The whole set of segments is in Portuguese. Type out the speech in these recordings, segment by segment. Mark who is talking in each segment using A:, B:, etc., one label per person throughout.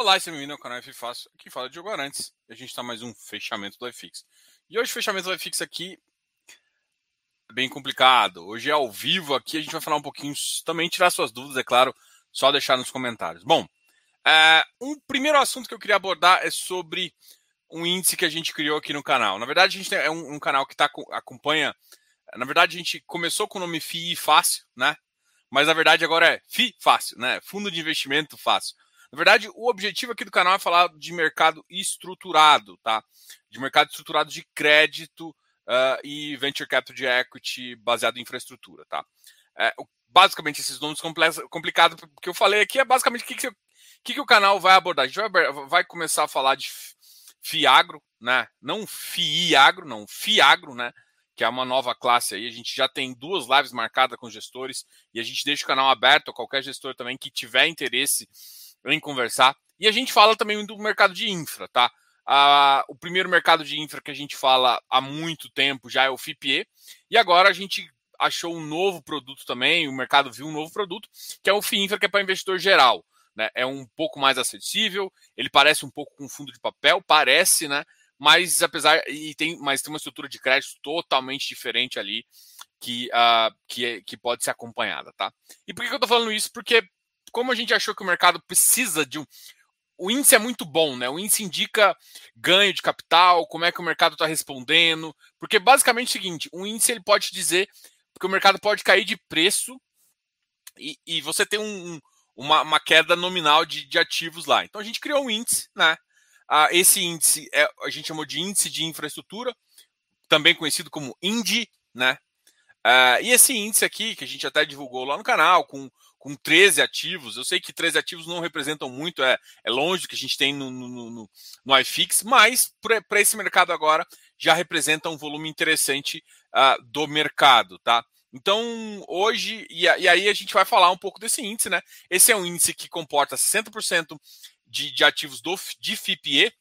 A: Olá, esse é bem-vindo ao canal F Fácil. Aqui fala Diogo Arantes. A gente está mais um fechamento do iFix. E hoje o fechamento do iFix aqui é bem complicado. Hoje é ao vivo aqui, a gente vai falar um pouquinho, também tirar suas dúvidas, é claro, só deixar nos comentários. Bom, é, um primeiro assunto que eu queria abordar é sobre um índice que a gente criou aqui no canal. Na verdade, a gente é um, um canal que tá, acompanha. Na verdade, a gente começou com o nome FII Fácil, né? Mas na verdade agora é FI Fácil, né? Fundo de Investimento Fácil. Na verdade, o objetivo aqui do canal é falar de mercado estruturado, tá? De mercado estruturado de crédito uh, e venture capital de equity baseado em infraestrutura, tá? É, basicamente, esses nomes complicados que eu falei aqui é basicamente o que, que, que, que o canal vai abordar. A gente vai, vai começar a falar de FIAGRO, né? Não FIAGRO, não, FIAGRO, né? Que é uma nova classe aí. A gente já tem duas lives marcadas com gestores e a gente deixa o canal aberto a qualquer gestor também que tiver interesse em conversar. E a gente fala também do mercado de infra, tá? Ah, o primeiro mercado de infra que a gente fala há muito tempo já é o FIPE, e agora a gente achou um novo produto também, o mercado viu um novo produto, que é o FIINFRA, que é para investidor geral. Né? É um pouco mais acessível, ele parece um pouco com fundo de papel, parece, né? Mas apesar e tem, mas tem uma estrutura de crédito totalmente diferente ali que, uh, que, é, que pode ser acompanhada, tá? E por que eu estou falando isso? Porque como a gente achou que o mercado precisa de um. O índice é muito bom, né? O índice indica ganho de capital, como é que o mercado está respondendo. Porque basicamente é o seguinte: o índice ele pode dizer que o mercado pode cair de preço e, e você tem um, uma, uma, queda nominal de, de, ativos lá. Então a gente criou um índice, né? Ah, esse índice é, a gente chamou de índice de infraestrutura, também conhecido como INDI, né? Ah, e esse índice aqui, que a gente até divulgou lá no canal, com com 13 ativos. Eu sei que 13 ativos não representam muito, é, é longe do que a gente tem no, no, no, no iFix, mas para esse mercado agora já representa um volume interessante uh, do mercado, tá? Então, hoje, e, e, aí a gente vai falar um pouco desse índice, né? Esse é um índice que comporta 60% de, de ativos do, de FIPE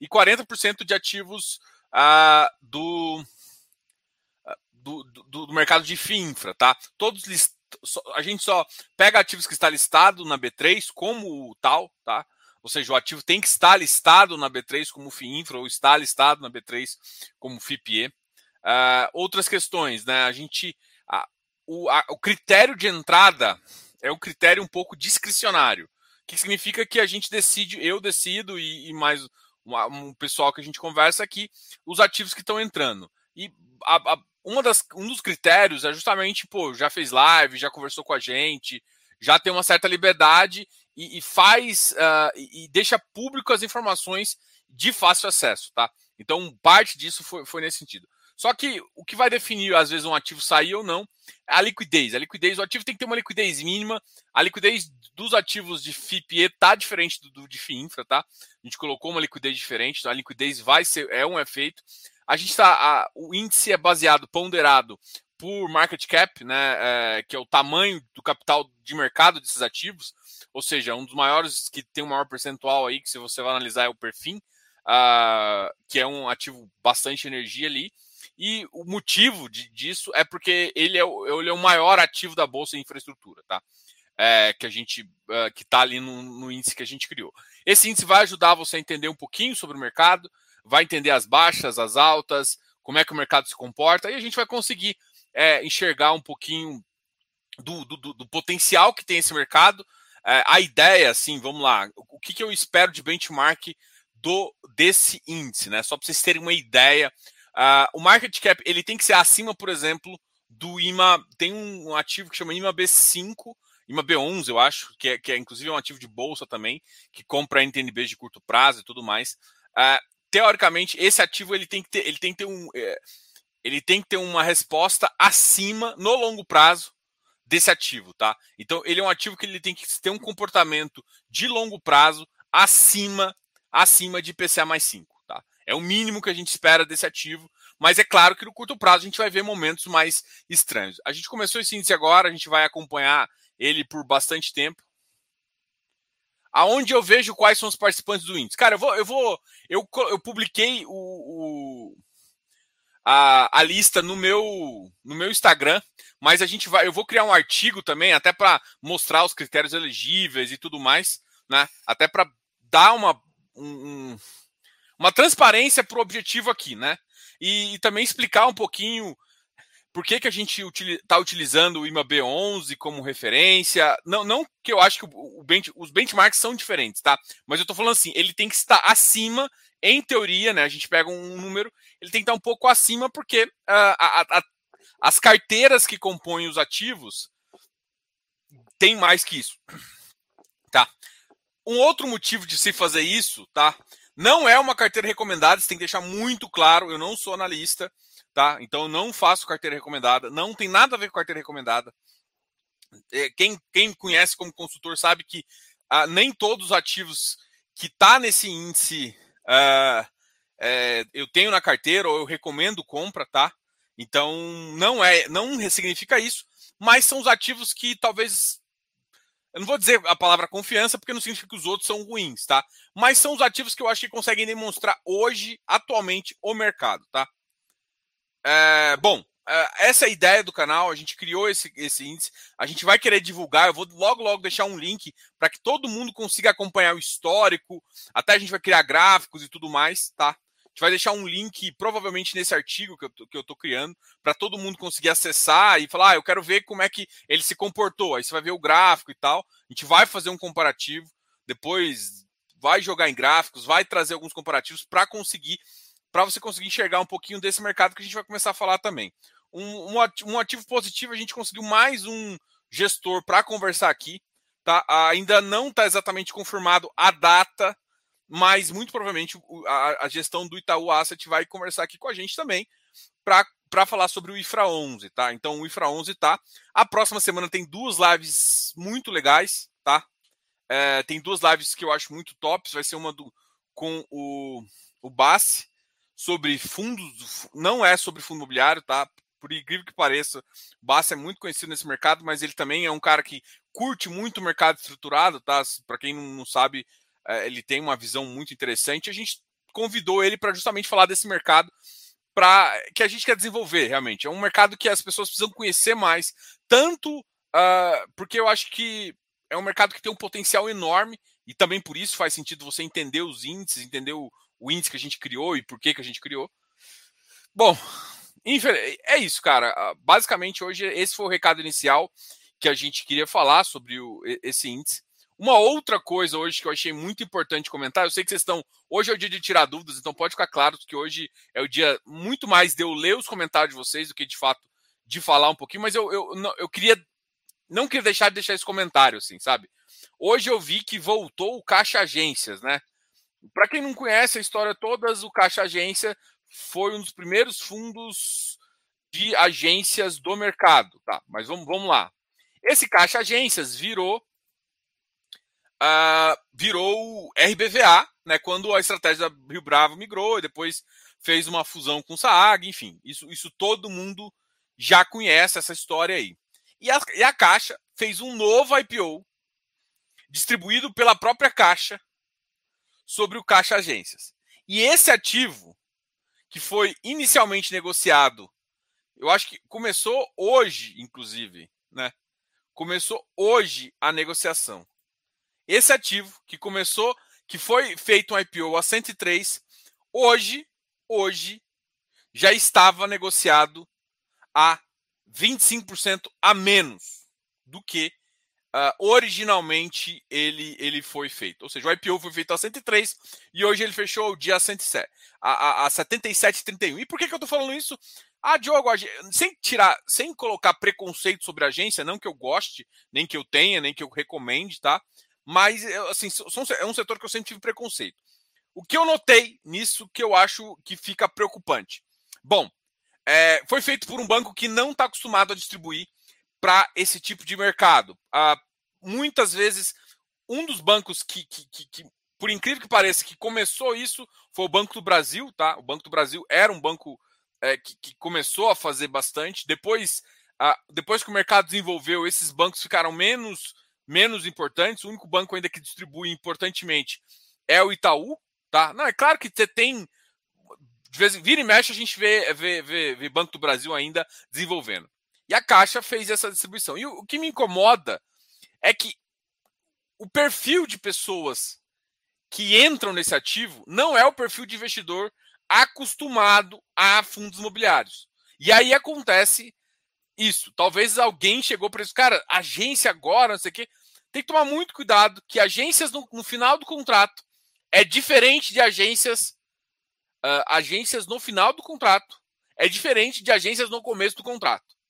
A: e 40% de ativos uh, do, uh, do, do, do, mercado de FIINFRA, tá? Todos listados a gente só pega ativos que está listado na B3 como tal, tá? Ou seja, o ativo tem que estar listado na B3 como FIINFRA ou está listado na B3 como FIPE. Uh, ah, outras questões, né? A gente. A, o, a, o critério de entrada é um critério um pouco discricionário. Que significa que a gente decide, eu decido e, e mais um, um pessoal que a gente conversa aqui, os ativos que estão entrando. E a, a, uma das, um dos critérios é justamente, pô, já fez live, já conversou com a gente, já tem uma certa liberdade e, e faz uh, e, deixa público as informações de fácil acesso, tá? Então, parte disso foi, foi nesse sentido. Só que o que vai definir, às vezes, um ativo sair ou não é a liquidez. A liquidez, o ativo tem que ter uma liquidez mínima. A liquidez dos ativos de FIPE tá diferente do, do de FIINFRA, tá? A gente colocou uma liquidez diferente, então a liquidez vai ser, é um efeito. A gente está. O índice é baseado, ponderado por market cap, né, é, que é o tamanho do capital de mercado desses ativos, ou seja, um dos maiores que tem o maior percentual aí, que se você vai analisar é o Perfim, uh, que é um ativo bastante energia ali. E o motivo de, disso é porque ele é, o, ele é o maior ativo da bolsa de infraestrutura, tá? É, que a gente uh, que está ali no, no índice que a gente criou. Esse índice vai ajudar você a entender um pouquinho sobre o mercado, vai entender as baixas, as altas, como é que o mercado se comporta, e a gente vai conseguir é, enxergar um pouquinho do, do, do, potencial que tem esse mercado. É, a ideia, assim, vamos lá, o que, que eu espero de benchmark do desse índice, né? Só para vocês terem uma ideia. Uh, o market cap ele tem que ser acima, por exemplo, do IMA. Tem um, ativo que chama IMA B5, IMA B11, eu acho, que é, que é inclusive um ativo de bolsa também, que compra NTNBs de curto prazo e tudo mais. Uh, teoricamente, esse ativo ele tem que ter, ele tem que ter um, é, ele tem que ter uma resposta acima no longo prazo desse ativo, tá? Então ele é um ativo que ele tem que ter um comportamento de longo prazo acima acima de PCA mais 5, tá? É o mínimo que a gente espera desse ativo, mas é claro que no curto prazo a gente vai ver momentos mais estranhos. A gente começou esse índice agora, a gente vai acompanhar ele por bastante tempo aonde eu vejo quais são os participantes do índice. Cara, eu vou, eu vou, eu, eu publiquei o, o a, a, lista no meu no meu Instagram, mas a gente vai, eu vou criar um artigo também, até para mostrar os critérios elegíveis e tudo mais, né? Até para dar uma, um, uma transparência para o objetivo aqui, né? E, e, também explicar um pouquinho por que, que a gente está utilizando o IMA B11 como referência. Não, não que eu acho que o, bench, os benchmarks são diferentes, tá? Mas eu estou falando assim, ele tem que estar acima, em teoria, né? A gente pega um número, ele tem que estar um pouco acima, porque uh, a, a, as carteiras que compõem os ativos têm mais que isso. Tá? Um outro motivo de se fazer isso, tá? Não é uma carteira recomendada, você tem que deixar muito claro, eu não sou analista, tá? Então eu não faço carteira recomendada, não tem nada a ver com carteira recomendada. É, quem, quem conhece como consultor sabe que ah, nem todos os ativos que tá nesse índice ah, é, eu tenho na carteira ou eu recomendo compra, tá? Então não é, não significa isso, mas são os ativos que talvez eu não vou dizer a palavra confiança, porque não significa que os outros são ruins, tá? Mas são os ativos que eu acho que conseguem demonstrar hoje, atualmente, o mercado, tá? É, bom, é, essa é a ideia do canal, a gente criou esse, esse índice, a gente vai querer divulgar, eu vou logo, logo deixar um link para que todo mundo consiga acompanhar o histórico, até a gente vai criar gráficos e tudo mais, tá? gente vai deixar um link, provavelmente nesse artigo que eu, que eu tô criando, para todo mundo conseguir acessar e falar, ah, eu quero ver como é que ele se comportou. Aí você vai ver o gráfico e tal. A gente vai fazer um comparativo, depois vai jogar em gráficos, vai trazer alguns comparativos para conseguir, para você conseguir enxergar um pouquinho desse mercado que a gente vai começar a falar também. Um, um ativo positivo, a gente conseguiu mais um gestor para conversar aqui. Tá? Ainda não está exatamente confirmado a data mas muito provavelmente a, a, gestão do Itaú Asset vai conversar aqui com a gente também para falar sobre o IFRA 11, tá? Então o IFRA 11 tá. A próxima semana tem duas lives muito legais, tá? É, tem duas lives que eu acho muito tops. Vai ser uma do, com o, o Bassi sobre fundos, não é sobre fundo imobiliário, tá? Por incrível que pareça, o Bassi é muito conhecido nesse mercado, mas ele também é um cara que curte muito o mercado estruturado, tá? Para quem não sabe, é, ele tem uma visão muito interessante. A gente convidou ele para justamente falar desse mercado para que a gente quer desenvolver realmente. É um mercado que as pessoas precisam conhecer mais, tanto uh, porque eu acho que é um mercado que tem um potencial enorme e também por isso faz sentido você entender os índices, entender o, o índice que a gente criou e por que, que a gente criou. Bom, é isso, cara. Ah, basicamente, hoje esse foi o recado inicial que a gente queria falar sobre o, esse índice. Uma outra coisa hoje que eu achei muito importante comentar, eu sei que vocês estão. Hoje é o dia de tirar dúvidas, então pode ficar claro que hoje é o dia muito mais de eu ler os comentários de vocês do que de fato de falar um pouquinho, mas eu, eu, eu queria. Não queria deixar de deixar esse comentário, assim, sabe? Hoje eu vi que voltou o Caixa Agências, né? Para quem não conhece a história toda, o Caixa Agência foi um dos primeiros fundos de agências do mercado, tá? Mas vamos, vamos lá. Esse Caixa Agências virou uh, virou RBVA, né, quando a estratégia da Rio Bravo migrou e depois fez uma fusão com o Saag, enfim, isso, isso todo mundo já conhece essa história aí. E a, e a Caixa fez um novo IPO distribuído pela própria Caixa sobre o Caixa Agências. E esse ativo, que foi inicialmente negociado, eu acho que começou hoje, inclusive, né? Começou hoje a negociação. Esse ativo que começou, que foi feito um IPO a 103, hoje, hoje já estava negociado a 25% a menos do que uh, originalmente ele, ele foi feito. Ou seja, o IPO foi feito a 103 e hoje ele fechou o dia a, 107, a, a, a 77,31. E por que, que eu estou falando isso? Ah, Diogo, sem tirar, sem colocar preconceito sobre a agência, não que eu goste, nem que eu tenha, nem que eu recomende, tá? mas assim, é um setor que eu sempre tive preconceito. O que eu notei nisso que eu acho que fica preocupante? Bom, é, foi feito por um banco que não está acostumado a distribuir para esse tipo de mercado. Ah, muitas vezes, um dos bancos que, que, que, que, por incrível que pareça, que começou isso foi o Banco do Brasil, tá? O Banco do Brasil era um banco é, que, que, começou a fazer bastante. Depois, ah, depois que o mercado desenvolveu, esses bancos ficaram menos menos importantes. O único banco ainda que distribui importantemente é o Itaú, tá? Não, é claro que você tem. De vez em vira e mexe, a gente vê, vê, vê, vê Banco do Brasil ainda desenvolvendo. E a Caixa fez essa distribuição. E o, que me incomoda é que o perfil de pessoas que entram nesse ativo não é o perfil de investidor acostumado a fundos imobiliários. E aí acontece isso. Talvez alguém chegou para isso, cara, agência agora, não sei o quê. Tem que tomar muito cuidado que agências no, no final do contrato é diferente de agências uh, agências no final do contrato. É diferente de agências no começo do contrato.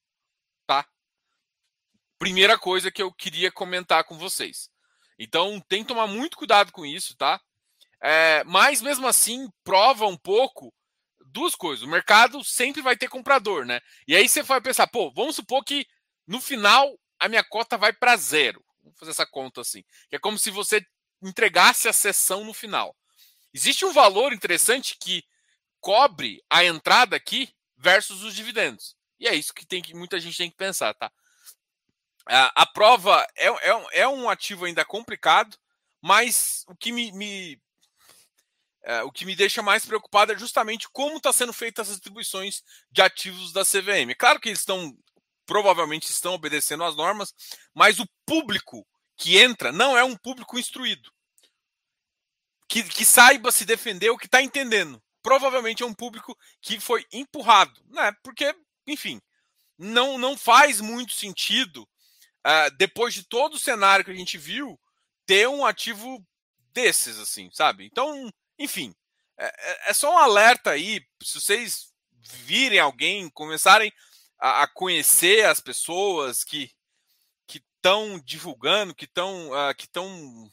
A: Primeira coisa que eu queria comentar com vocês. Então tem que tomar muito cuidado com isso, tá? É, mas mesmo assim prova um pouco duas coisas. O mercado sempre vai ter comprador, né? E aí você vai pensar, pô, vamos supor que no final a minha cota vai para zero. Vamos fazer essa conta assim. Que é como se você entregasse a sessão no final. Existe um valor interessante que cobre a entrada aqui versus os dividendos. E é isso que tem que muita gente tem que pensar, tá? A, a prova é, é, é, um ativo ainda complicado, mas o que me, me é, o que me deixa mais preocupado é justamente como está sendo feitas as distribuições de ativos da CVM. Claro que eles estão provavelmente estão obedecendo às normas, mas o público que entra não é um público instruído, que, que saiba se defender ou que está entendendo. Provavelmente é um público que foi empurrado, né? Porque, enfim, não, não faz muito sentido uh, depois de todo o cenário que a gente viu, ter um ativo desses, assim, sabe? Então, enfim, é, é, é só um alerta aí, se vocês virem alguém, começarem a, a conhecer as pessoas que estão divulgando, que estão uh, que estão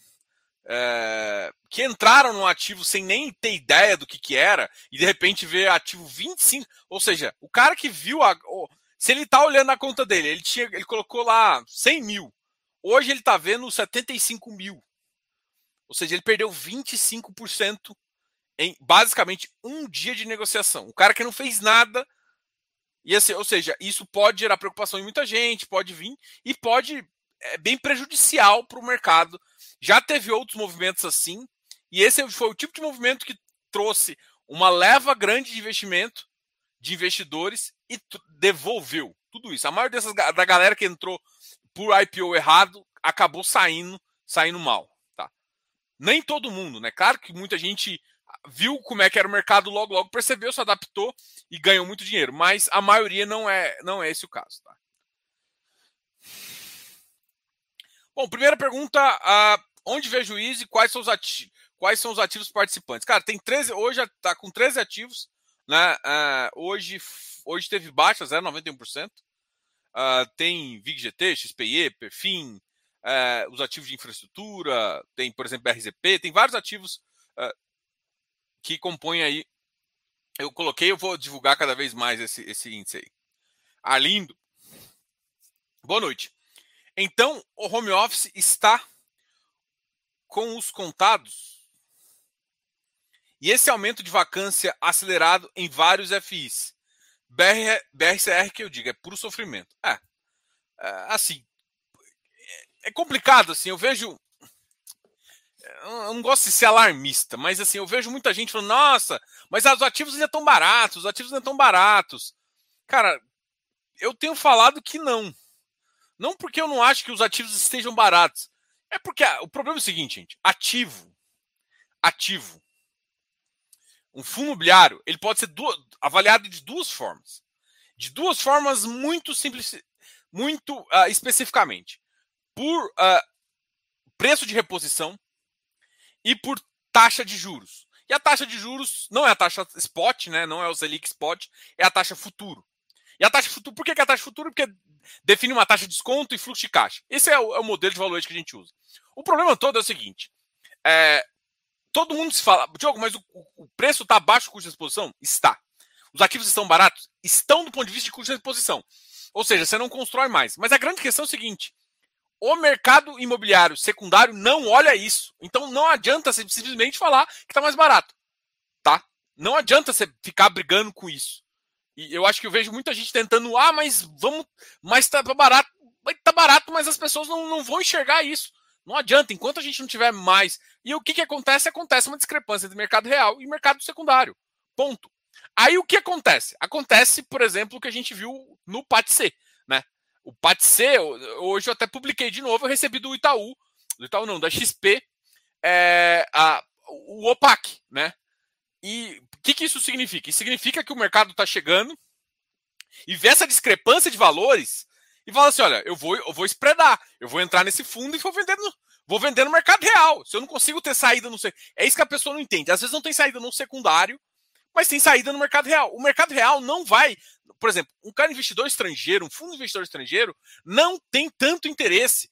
A: é, que entraram no ativo sem nem ter ideia do que, que era e de repente vê ativo 25, ou seja, o cara que viu a, se ele está olhando a conta dele, ele, tinha, ele colocou lá 100 mil. Hoje ele está vendo 75 mil. Ou seja, ele perdeu 25% em basicamente um dia de negociação. O cara que não fez nada. E assim, ou seja, isso pode gerar preocupação em muita gente, pode vir e pode é bem prejudicial para o mercado. Já teve outros movimentos assim, e esse foi o tipo de movimento que trouxe uma leva grande de investimento de investidores e devolveu tudo isso. A maioria dessas, da galera que entrou por IPO errado acabou saindo, saindo mal. Tá? Nem todo mundo, né? Claro que muita gente viu como é que era o mercado logo, logo percebeu, se adaptou e ganhou muito dinheiro. Mas a maioria não é, não é esse o caso. Tá? Bom, primeira pergunta: uh, onde vê juiz e quais são os ativos? Quais são os ativos participantes? Cara, tem 13, hoje está com 13 ativos. Né? Uh, hoje, hoje teve baixa, 0,91%. Uh, ah, tem VIGGT, XPE, Perfim, uh, os ativos de infraestrutura, tem, por exemplo, RZP, tem vários ativos uh, que compõem aí. Eu coloquei, eu vou divulgar cada vez mais esse, esse índice aí. Arlindo. Boa noite. Então, o home office está com os contados e esse aumento de vacância acelerado em vários FIs. BR, BRCR que eu digo, é puro sofrimento. É, é assim, é, é complicado, assim, eu vejo eu não gosto de ser alarmista, mas assim, eu vejo muita gente falando, nossa, mas os ativos ainda estão baratos, os ativos ainda estão baratos. Cara, eu tenho falado que não. Não porque eu não acho que os ativos estejam baratos. É porque o problema é o seguinte, gente. Ativo. Ativo um fundo imobiliário ele pode ser avaliado de duas formas. De duas formas muito simples, muito uh, especificamente. Por uh, preço de reposição e por taxa de juros. E a taxa de juros não é a taxa spot, né? não é o Selic spot, é a taxa futuro. E a taxa futuro, por que, que é a taxa futuro? Porque define uma taxa de desconto e fluxo de caixa. Esse é o, é o modelo de valor que a gente usa. O problema todo é o seguinte: é, todo mundo se fala, Diogo, mas o, o preço está abaixo do custo de exposição? Está. Os ativos estão baratos? Estão do ponto de vista de custo de exposição. Ou seja, você não constrói mais. Mas a grande questão é o seguinte: o mercado imobiliário secundário não olha isso. Então não adianta você simplesmente falar que está mais barato. Tá? Não adianta você ficar brigando com isso. E eu acho que eu vejo muita gente tentando, ah, mas vamos, mas tá barato. Tá barato, mas as pessoas não, não vão enxergar isso. Não adianta, enquanto a gente não tiver mais. E o que, que acontece? Acontece uma discrepância entre mercado real e mercado secundário. Ponto. Aí o que acontece? Acontece, por exemplo, o que a gente viu no PATC. Né? O PATC, hoje eu até publiquei de novo, eu recebi do Itaú, do Itaú não, da XP, é, a, o OPAC, né? E o que, que isso significa? Isso significa que o mercado está chegando e vê essa discrepância de valores e fala assim: olha, eu vou, eu vou spreadar, eu vou entrar nesse fundo e vou vender no, vou vender no mercado real. Se eu não consigo ter saída no. É isso que a pessoa não entende. Às vezes não tem saída no secundário, mas tem saída no mercado real. O mercado real não vai. Por exemplo, um cara investidor estrangeiro, um fundo investidor estrangeiro, não tem tanto interesse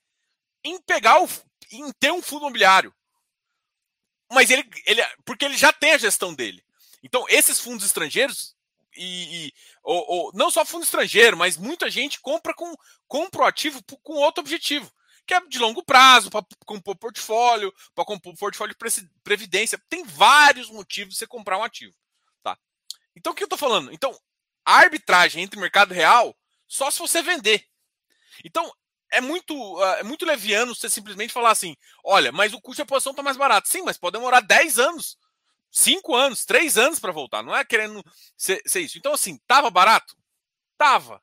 A: em pegar o. em ter um fundo imobiliário. Mas ele, ele. Porque ele já tem a gestão dele. Então, esses fundos estrangeiros, e, e ou, ou, não só fundo estrangeiro, mas muita gente compra com compra o ativo com outro objetivo, que é de longo prazo, para compor portfólio, para compor portfólio de previdência. Tem vários motivos de você comprar um ativo. Tá? Então, o que eu estou falando? Então, a arbitragem entre mercado real, só se você vender. Então, é muito, uh, é muito leviano você simplesmente falar assim: olha, mas o custo de posição está mais barato. Sim, mas pode demorar 10 anos cinco anos, três anos para voltar. Não é querendo ser, ser, isso. Então, assim, tava barato? Tava.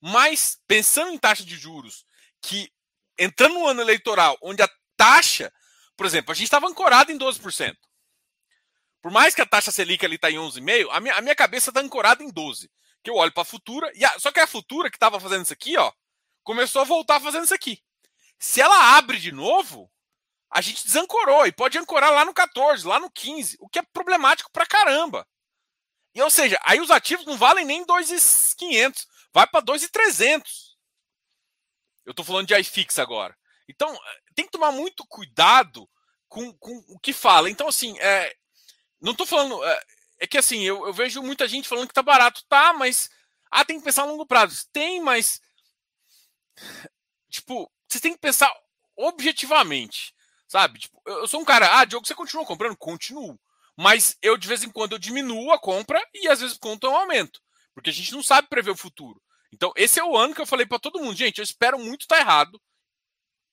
A: Mas, pensando em taxa de juros, que entrando no ano eleitoral, onde a taxa, por exemplo, a gente estava ancorado em 12%. Por mais que a taxa Selic ali está em 11,5%, a minha, a minha cabeça está ancorada em 12%. Que eu olho para a futura, e só que a futura que estava fazendo isso aqui, ó, começou a voltar fazendo isso aqui. Se ela abre de novo, a gente desancorou e pode ancorar lá no 14, lá no 15, o que é problemático pra caramba. E, ou seja, aí os ativos não valem nem 2,500, vai para 2,300. Eu estou falando de iFix agora. Então, tem que tomar muito cuidado com, com o que fala. Então, assim, é, não estou falando. É, é, que assim, eu, eu, vejo muita gente falando que tá barato. Tá, mas. Ah, tem que pensar a longo prazo. Tem, mas. Tipo, você tem que pensar objetivamente. Sabe? Tipo, eu sou um cara, ah, Diogo, você continua comprando? Continuo. Mas eu, de vez em quando, eu diminuo a compra e às vezes conto um aumento. Porque a gente não sabe prever o futuro. Então, esse é o ano que eu falei para todo mundo, gente, eu espero muito estar tá errado.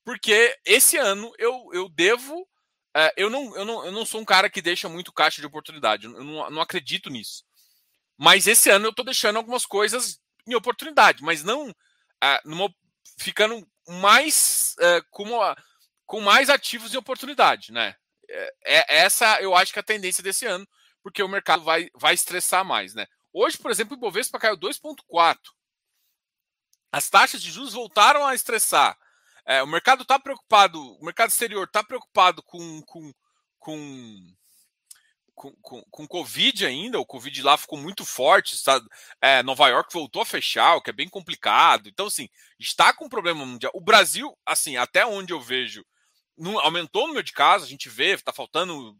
A: Porque esse ano eu, eu devo. É, eu, não, eu, não, eu não sou um cara que deixa muito caixa de oportunidade. Eu não, não acredito nisso. Mas esse ano eu estou deixando algumas coisas em oportunidade, mas não é, numa, ficando mais é, como com mais ativos e oportunidade, né? É, é, essa eu acho que é a tendência desse ano, porque o mercado vai, vai estressar mais, né? Hoje, por exemplo, o Ibovespa caiu 2,4. As taxas de juros voltaram a estressar. É, o mercado está preocupado, o mercado exterior está preocupado com, com, com, com, com, com Covid ainda. O Covid lá ficou muito forte. Está, é, Nova York voltou a fechar, o que é bem complicado. Então, assim, está com um problema mundial. O Brasil, assim, até onde eu vejo não, aumentou o número de casos, a gente vê, está faltando,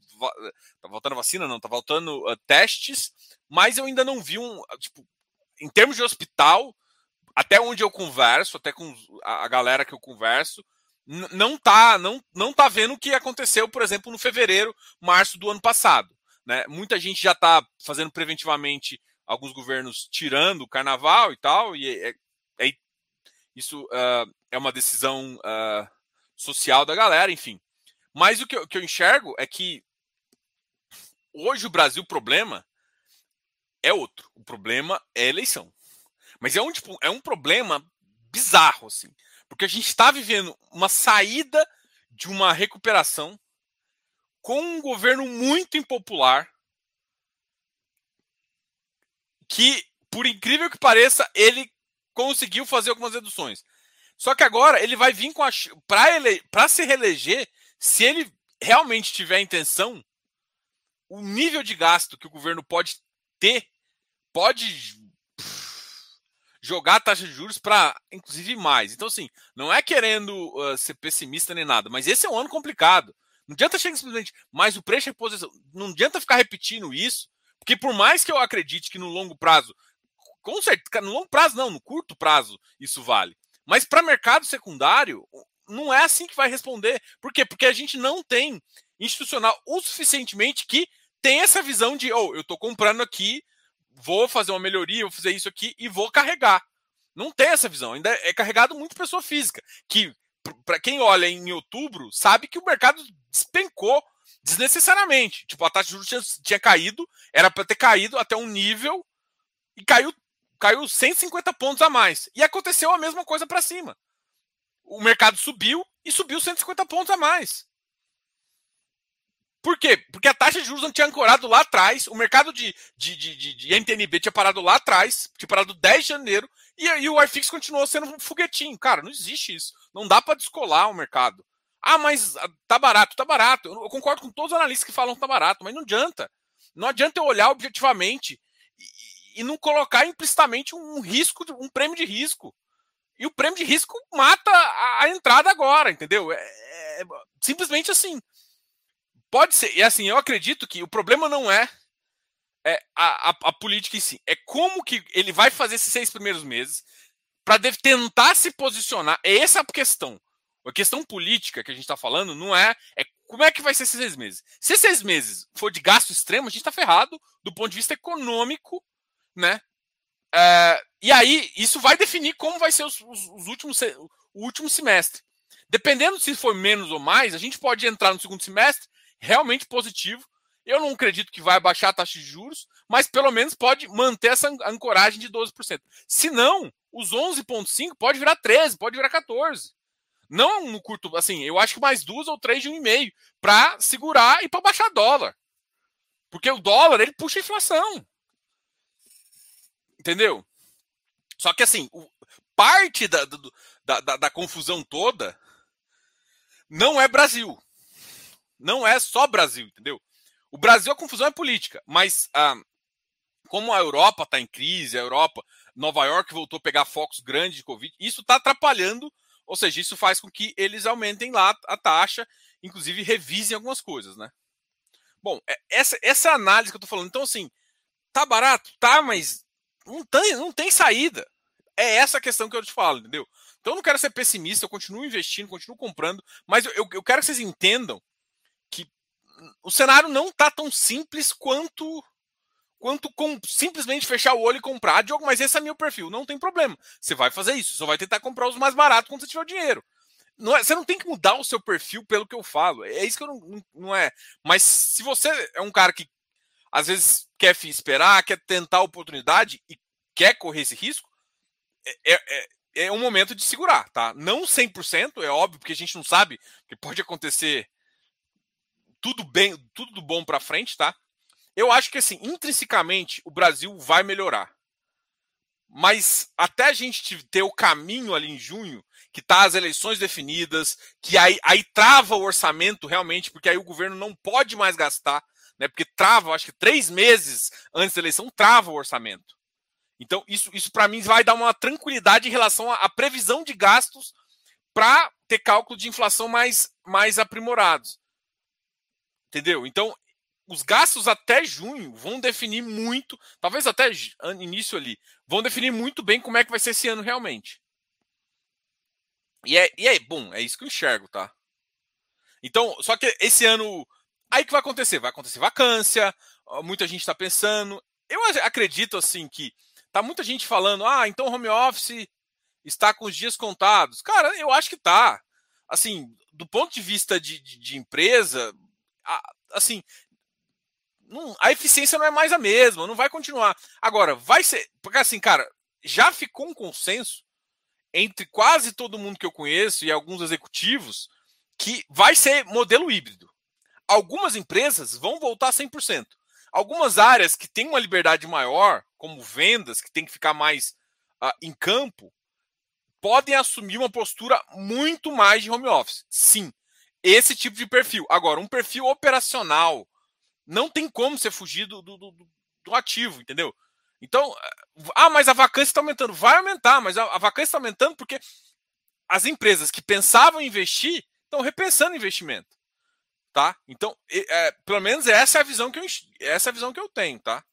A: tá faltando vacina, não, está faltando uh, testes, mas eu ainda não vi um, tipo, em termos de hospital, até onde eu converso, até com a, a galera que eu converso, não tá, não, não tá vendo o que aconteceu, por exemplo, no fevereiro, março do ano passado. Né? Muita gente já está fazendo preventivamente alguns governos tirando o carnaval e tal, e é, é, é isso uh, é uma decisão uh, social da galera, enfim. Mas o que eu, que eu enxergo é que hoje o Brasil, o problema é outro. O problema é eleição. Mas é um, tipo, é um problema bizarro, assim. Porque a gente está vivendo uma saída de uma recuperação com um governo muito impopular que, por incrível que pareça, ele conseguiu fazer algumas reduções. Só que agora ele vai vir com a. Para ele... se reeleger, se ele realmente tiver a intenção, o nível de gasto que o governo pode ter pode jogar a taxa de juros para, inclusive, mais. Então, assim, não é querendo uh, ser pessimista nem nada, mas esse é um ano complicado. Não adianta chegar simplesmente, mas o preço é posição. Não adianta ficar repetindo isso, porque por mais que eu acredite que no longo prazo, com certeza, no longo prazo não, no curto prazo isso vale. Mas para mercado secundário, não é assim que vai responder. Por quê? Porque a gente não tem institucional o suficientemente que tem essa visão de, oh, eu estou comprando aqui, vou fazer uma melhoria, vou fazer isso aqui e vou carregar. Não tem essa visão. Ainda é carregado muito pessoa física. Que, para quem olha em outubro, sabe que o mercado despencou desnecessariamente. Tipo, a taxa de juros tinha, tinha caído, era para ter caído até um nível e caiu caiu 150 pontos a mais. E aconteceu a mesma coisa para cima. O mercado subiu e subiu 150 pontos a mais. Por quê? Porque a taxa de juros não tinha ancorado lá atrás, o mercado de, de, de, de NTNB tinha parado lá atrás, tinha parado 10 de janeiro, e, e o iFix continuou sendo um foguetinho. Cara, não existe isso. Não dá para descolar o mercado. Ah, mas ah, tá barato, tá barato. Eu, concordo com todos os analistas que falam que tá barato, mas não adianta. Não adianta eu olhar objetivamente e, não colocar implicitamente um risco, um prêmio de risco. E o prêmio de risco mata a, a entrada agora, entendeu? É, é, simplesmente assim. Pode ser, e assim, eu acredito que o problema não é, é a, a, a, política em si, é como que ele vai fazer esses seis primeiros meses para tentar se posicionar. É essa a questão. A questão política que a gente está falando não é, é como é que vai ser esses seis meses. Se seis meses for de gasto extremo, a gente está ferrado do ponto de vista econômico, né? É, e aí, isso vai definir como vai ser os, os, os últimos, o último semestre. Dependendo se for menos ou mais, a gente pode entrar no segundo semestre realmente positivo. Eu não acredito que vai baixar a taxa de juros, mas pelo menos pode manter essa ancoragem de 12%. Se não, os 11,5% pode virar 13%, pode virar 14%. Não no curto, assim, eu acho que mais duas ou três de um e meio para segurar e para baixar dólar. Porque o dólar, ele puxa a inflação. Entendeu? Só que assim, parte da, da, da, da confusão toda não é Brasil não é só Brasil, entendeu? O Brasil, a confusão é política, mas ah, como a Europa está em crise, a Europa, Nova York voltou a pegar focos grandes de Covid, isso está atrapalhando, ou seja, isso faz com que eles aumentem lá a taxa, inclusive revisem algumas coisas, né? Bom, é, essa, essa é análise que eu estou falando. Então, assim, tá barato? Tá, mas não tem, não tem saída. É essa a questão que eu te falo, entendeu? Então eu não quero ser pessimista, eu continuo investindo, continuo comprando, mas eu, eu, quero que vocês entendam o cenário não tá tão simples quanto quanto com simplesmente fechar o olho e comprar. Diogo, mas esse é meu perfil. Não tem problema. Você vai fazer isso. Só vai tentar comprar os mais baratos quando você tiver o dinheiro. Não é, você não tem que mudar o seu perfil pelo que eu falo. É isso que eu não, não, não é. Mas se você é um cara que às vezes quer esperar, quer tentar a oportunidade e quer correr esse risco, é, é, é um momento de segurar, tá? Não 100%, é óbvio, porque a gente não sabe que pode acontecer tudo bem, tudo do bom para frente, tá? Eu acho que assim, intrinsecamente o Brasil vai melhorar. Mas até a gente ter o caminho ali em junho, que tá as eleições definidas, que aí, aí trava o orçamento realmente, porque aí o governo não pode mais gastar, né? Porque trava, acho que três meses antes da eleição, trava o orçamento. Então, isso, isso para mim vai dar uma tranquilidade em relação à, à previsão de gastos para ter cálculo de inflação mais, mais aprimorados. Entendeu? Então, os gastos até junho vão definir muito, talvez até início ali, vão definir muito bem como é que vai ser esse ano realmente. E é, e é bom, é isso que eu enxergo, tá? Então, só que esse ano, aí que vai acontecer? Vai acontecer vacância, muita gente está pensando. Eu acredito assim que tá muita gente falando, ah, então home office está com os dias contados. Cara, eu acho que tá. Assim, do ponto de vista de, de, de empresa, assim, não, a eficiência não é mais a mesma, não vai continuar. Agora, vai ser. Porque assim, cara, já ficou um consenso entre quase todo mundo que eu conheço e alguns executivos que vai ser modelo híbrido. Algumas empresas vão voltar 100%. Algumas áreas que têm uma liberdade maior, como vendas, que tem que ficar mais uh, em campo, podem assumir uma postura muito mais de home office. Sim, esse tipo de perfil. Agora, um perfil operacional não tem como ser fugir do, do, do, do ativo, entendeu? Então, ah, mas a vacância está aumentando. Vai aumentar, mas a, a vacância está aumentando porque as empresas que pensavam investir estão repensando investimento. Tá? Então, é, pelo menos essa é a visão que eu, essa é a visão que eu tenho, tá?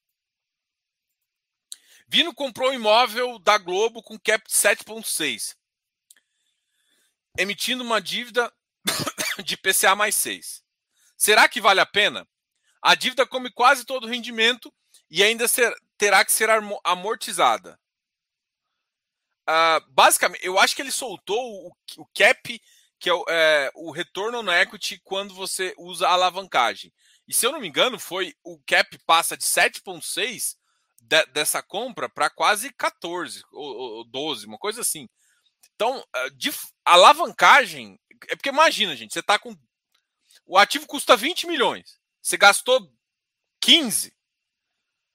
A: Vino comprou um imóvel da Globo com cap de 7,6, emitindo uma dívida de PCA mais 6. Será que vale a pena? A dívida come quase todo o rendimento e ainda ser, terá que ser amortizada. Uh, basicamente, eu acho que ele soltou o, o cap, que é o, é o, retorno no equity, quando você usa alavancagem. E se eu não me engano, foi o cap passa de 7,6 de, dessa compra para quase 14 ou, ou 12, uma coisa assim. Então, ah, de alavancagem é porque imagina, gente, você está com. O ativo custa 20 milhões. você gastou 15.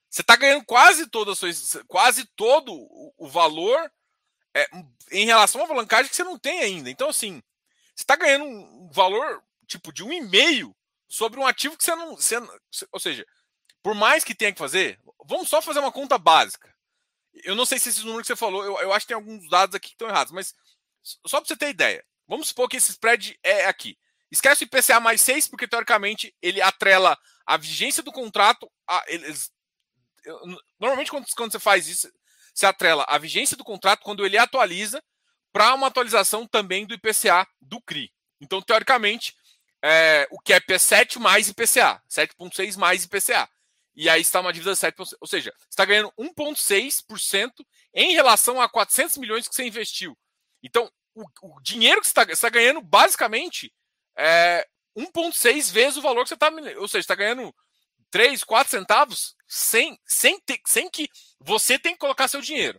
A: Você está ganhando quase toda a sua, quase todo o valor é, em relação à alavancagem que você não tem ainda. Então, assim, você está ganhando um valor tipo de um e meio sobre um ativo que você não. Você, ou seja, por mais que tenha que fazer, vamos só fazer uma conta básica. Eu não sei se esses números que você falou, eu, eu acho que tem alguns dados aqui que estão errados, mas só para você ter ideia, vamos supor que esse spread é aqui. Esquece o IPCA mais 6, porque teoricamente ele atrela a vigência do contrato. A, eles, normalmente, quando, quando você faz isso, se atrela a vigência do contrato quando ele atualiza para uma atualização também do IPCA do CRI. Então, teoricamente, é, o cap é 7 mais IPCA, 7,6 mais IPCA. E aí está uma dívida de 7%, ou seja, está ganhando 1,6% em relação a 400 milhões que você investiu. Então, o, o dinheiro que você está, você está ganhando, basicamente, é 1,6 vezes o valor que você está. Ou seja, está ganhando 3, 4 centavos sem, sem, ter, sem que você tem que colocar seu dinheiro.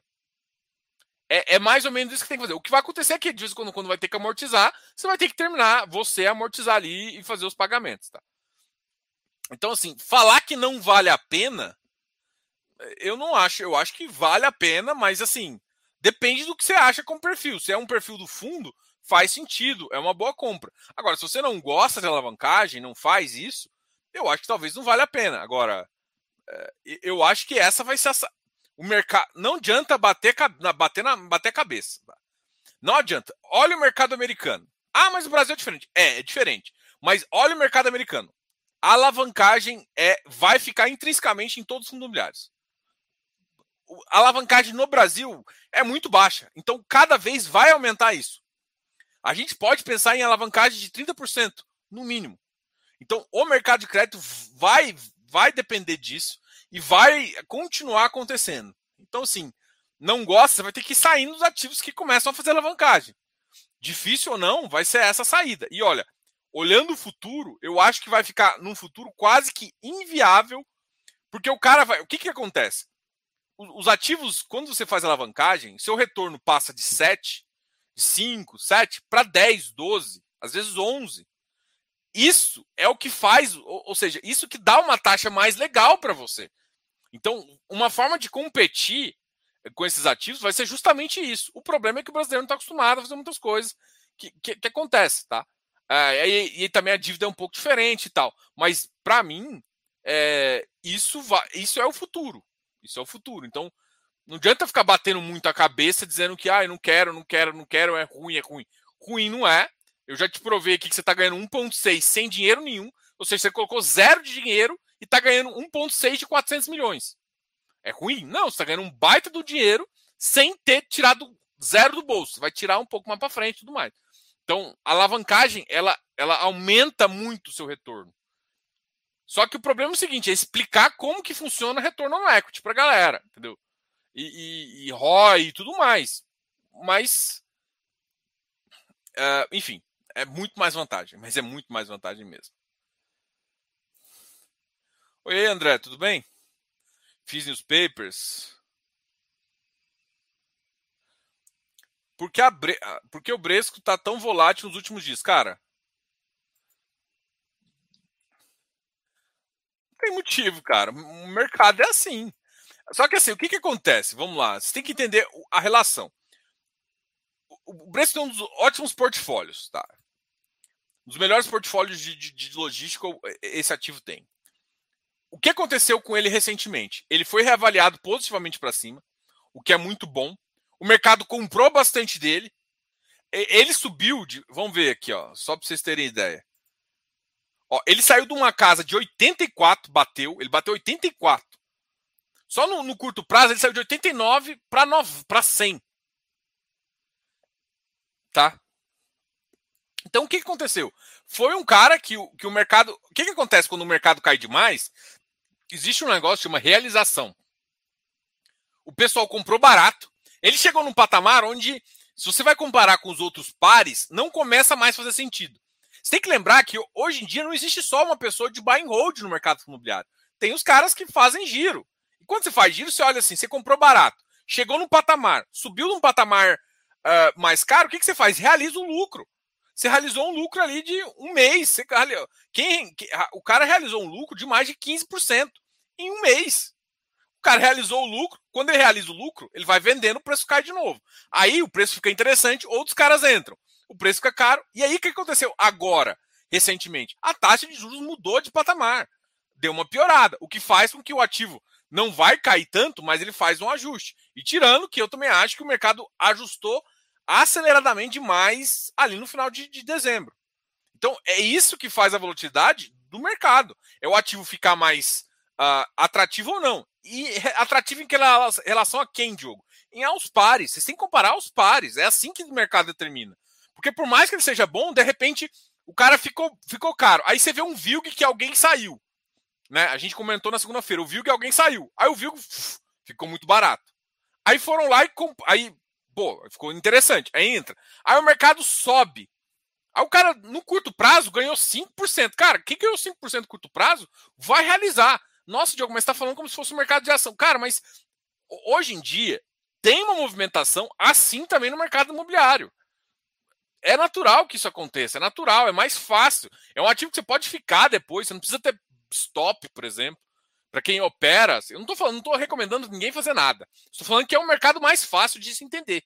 A: É, é, mais ou menos isso que tem que fazer. O que vai acontecer é que, de vez em quando, quando vai ter que amortizar, você vai ter que terminar, você amortizar ali e fazer os pagamentos. Tá? Então, assim, falar que não vale a pena, eu não acho. Eu acho que vale a pena, mas assim, depende do que você acha com o perfil. Se é um perfil do fundo, faz sentido, é uma boa compra. Agora, se você não gosta de alavancagem, não faz isso, eu acho que talvez não vale a pena. Agora, é, eu acho que essa vai ser. O mercado. Não adianta bater, bater, na, bater a cabeça. Não adianta. Olha o mercado americano. Ah, mas o Brasil é diferente. É, é diferente. Mas olha o mercado americano. A alavancagem é, vai ficar intrinsecamente em todos os fundos imobiliários. A alavancagem no Brasil é muito baixa. Então, cada vez vai aumentar isso. A gente pode pensar em alavancagem de 30%, no mínimo. Então, o mercado de crédito vai, vai depender disso e vai continuar acontecendo. Então, assim, não gosta, você vai ter que ir saindo dos ativos que começam a fazer alavancagem. Difícil ou não, vai ser essa saída. E olha, olhando o futuro, eu acho que vai ficar num futuro quase que inviável, porque o cara vai. O que, que acontece? Os ativos, quando você faz alavancagem, seu retorno passa de 7 5, 7 para 10, 12, às vezes 11. Isso é o que faz, ou, ou seja, isso que dá uma taxa mais legal para você. Então, uma forma de competir com esses ativos vai ser justamente isso. O problema é que o brasileiro não está acostumado a fazer muitas coisas que, que, que acontece, tá? É, e, e, também a dívida é um pouco diferente e tal. Mas, para mim, é, isso, vai, isso é o futuro. Isso é o futuro. Então, não adianta ficar batendo muito a cabeça dizendo que ah, eu não quero, não quero, não quero, é ruim, é ruim. Ruim não é. Eu já te provei aqui que você está ganhando 1,6 sem dinheiro nenhum. Ou seja, você colocou zero de dinheiro e está ganhando 1,6 de 400 milhões. É ruim? Não, você está ganhando um baita do dinheiro sem ter tirado zero do bolso. Você vai tirar um pouco mais para frente e tudo mais. Então, a alavancagem, ela, ela aumenta muito o seu retorno. Só que o problema é o seguinte, é explicar como que funciona retorno no equity para a galera, entendeu? e, e, e ROI e tudo mais. Mas, uh, enfim, é muito mais vantagem, mas é muito mais vantagem mesmo. Oi, André, tudo bem? Fiz newspapers. Por que, a Bre... Ah, Por que o Bresco tá tão volátil nos últimos dias? Cara, tem motivo, cara. O mercado é assim. Só que assim, o que, que acontece? Vamos lá, você tem que entender a relação. O Bresco tem um dos ótimos portfólios, tá? Um dos melhores portfólios de, de, de logística esse ativo tem. O que aconteceu com ele recentemente? Ele foi reavaliado positivamente para cima, o que é muito bom. O mercado comprou bastante dele. Ele subiu de. Vamos ver aqui, ó, só para vocês terem ideia. Ó, ele saiu de uma casa de 84, bateu. Ele bateu 84 só no, no curto prazo ele saiu de 89 para 100. Tá? Então o que, aconteceu? Foi um cara que, que o mercado. O que, que acontece quando o mercado cai demais? Existe um negócio que chama realização. O pessoal comprou barato. Ele chegou num patamar onde, se você vai comparar com os outros pares, não começa mais a fazer sentido. Você tem que lembrar que hoje em dia não existe só uma pessoa de buy and hold no mercado imobiliário. Tem os caras que fazem giro. Quando você faz giro, você olha assim, você comprou barato, chegou num patamar, subiu num patamar uh, mais caro, o que, que você faz? Realiza o lucro. Você realizou um lucro ali de um mês. Você, quem, o cara realizou um lucro de mais de 15% em um mês. O cara realizou o lucro. Quando ele realiza o lucro, ele vai vendendo, o preço cai de novo. Aí o preço fica interessante, outros caras entram. O preço fica caro. E aí o que aconteceu agora, recentemente? A taxa de juros mudou de patamar. Deu uma piorada. O que faz com que o ativo não vai cair tanto, mas ele faz um ajuste. E tirando que eu também acho que o mercado ajustou aceleradamente demais ali no final de, de dezembro. Então, é isso que faz a volatilidade do mercado. É o ativo ficar mais uh, atrativo ou não. E atrativo em relação a quem, Diogo? Em aos pares. Vocês têm que comparar aos pares. É assim que o mercado determina. Porque por mais que ele seja bom, de repente o cara ficou, ficou caro. Aí você vê um VILG que alguém saiu. Né? A gente comentou na segunda-feira, o VILG alguém saiu. Aí o VILG ficou muito barato. Aí foram lá e comp... aí, pô, ficou interessante. Aí entra. Aí o mercado sobe. Aí o cara, no curto prazo, ganhou 5%. Cara, quem ganhou 5% no curto prazo vai realizar. Nossa, Diogo, mas está falando como se fosse um mercado de ação. Cara, mas hoje em dia tem uma movimentação assim também no mercado imobiliário. É natural que isso aconteça, é natural, é mais fácil. É um ativo que você pode ficar depois, você não precisa ter stop, por exemplo. Para quem opera, eu não estou falando, não estou recomendando ninguém fazer nada. Estou falando que é um mercado mais fácil de se entender,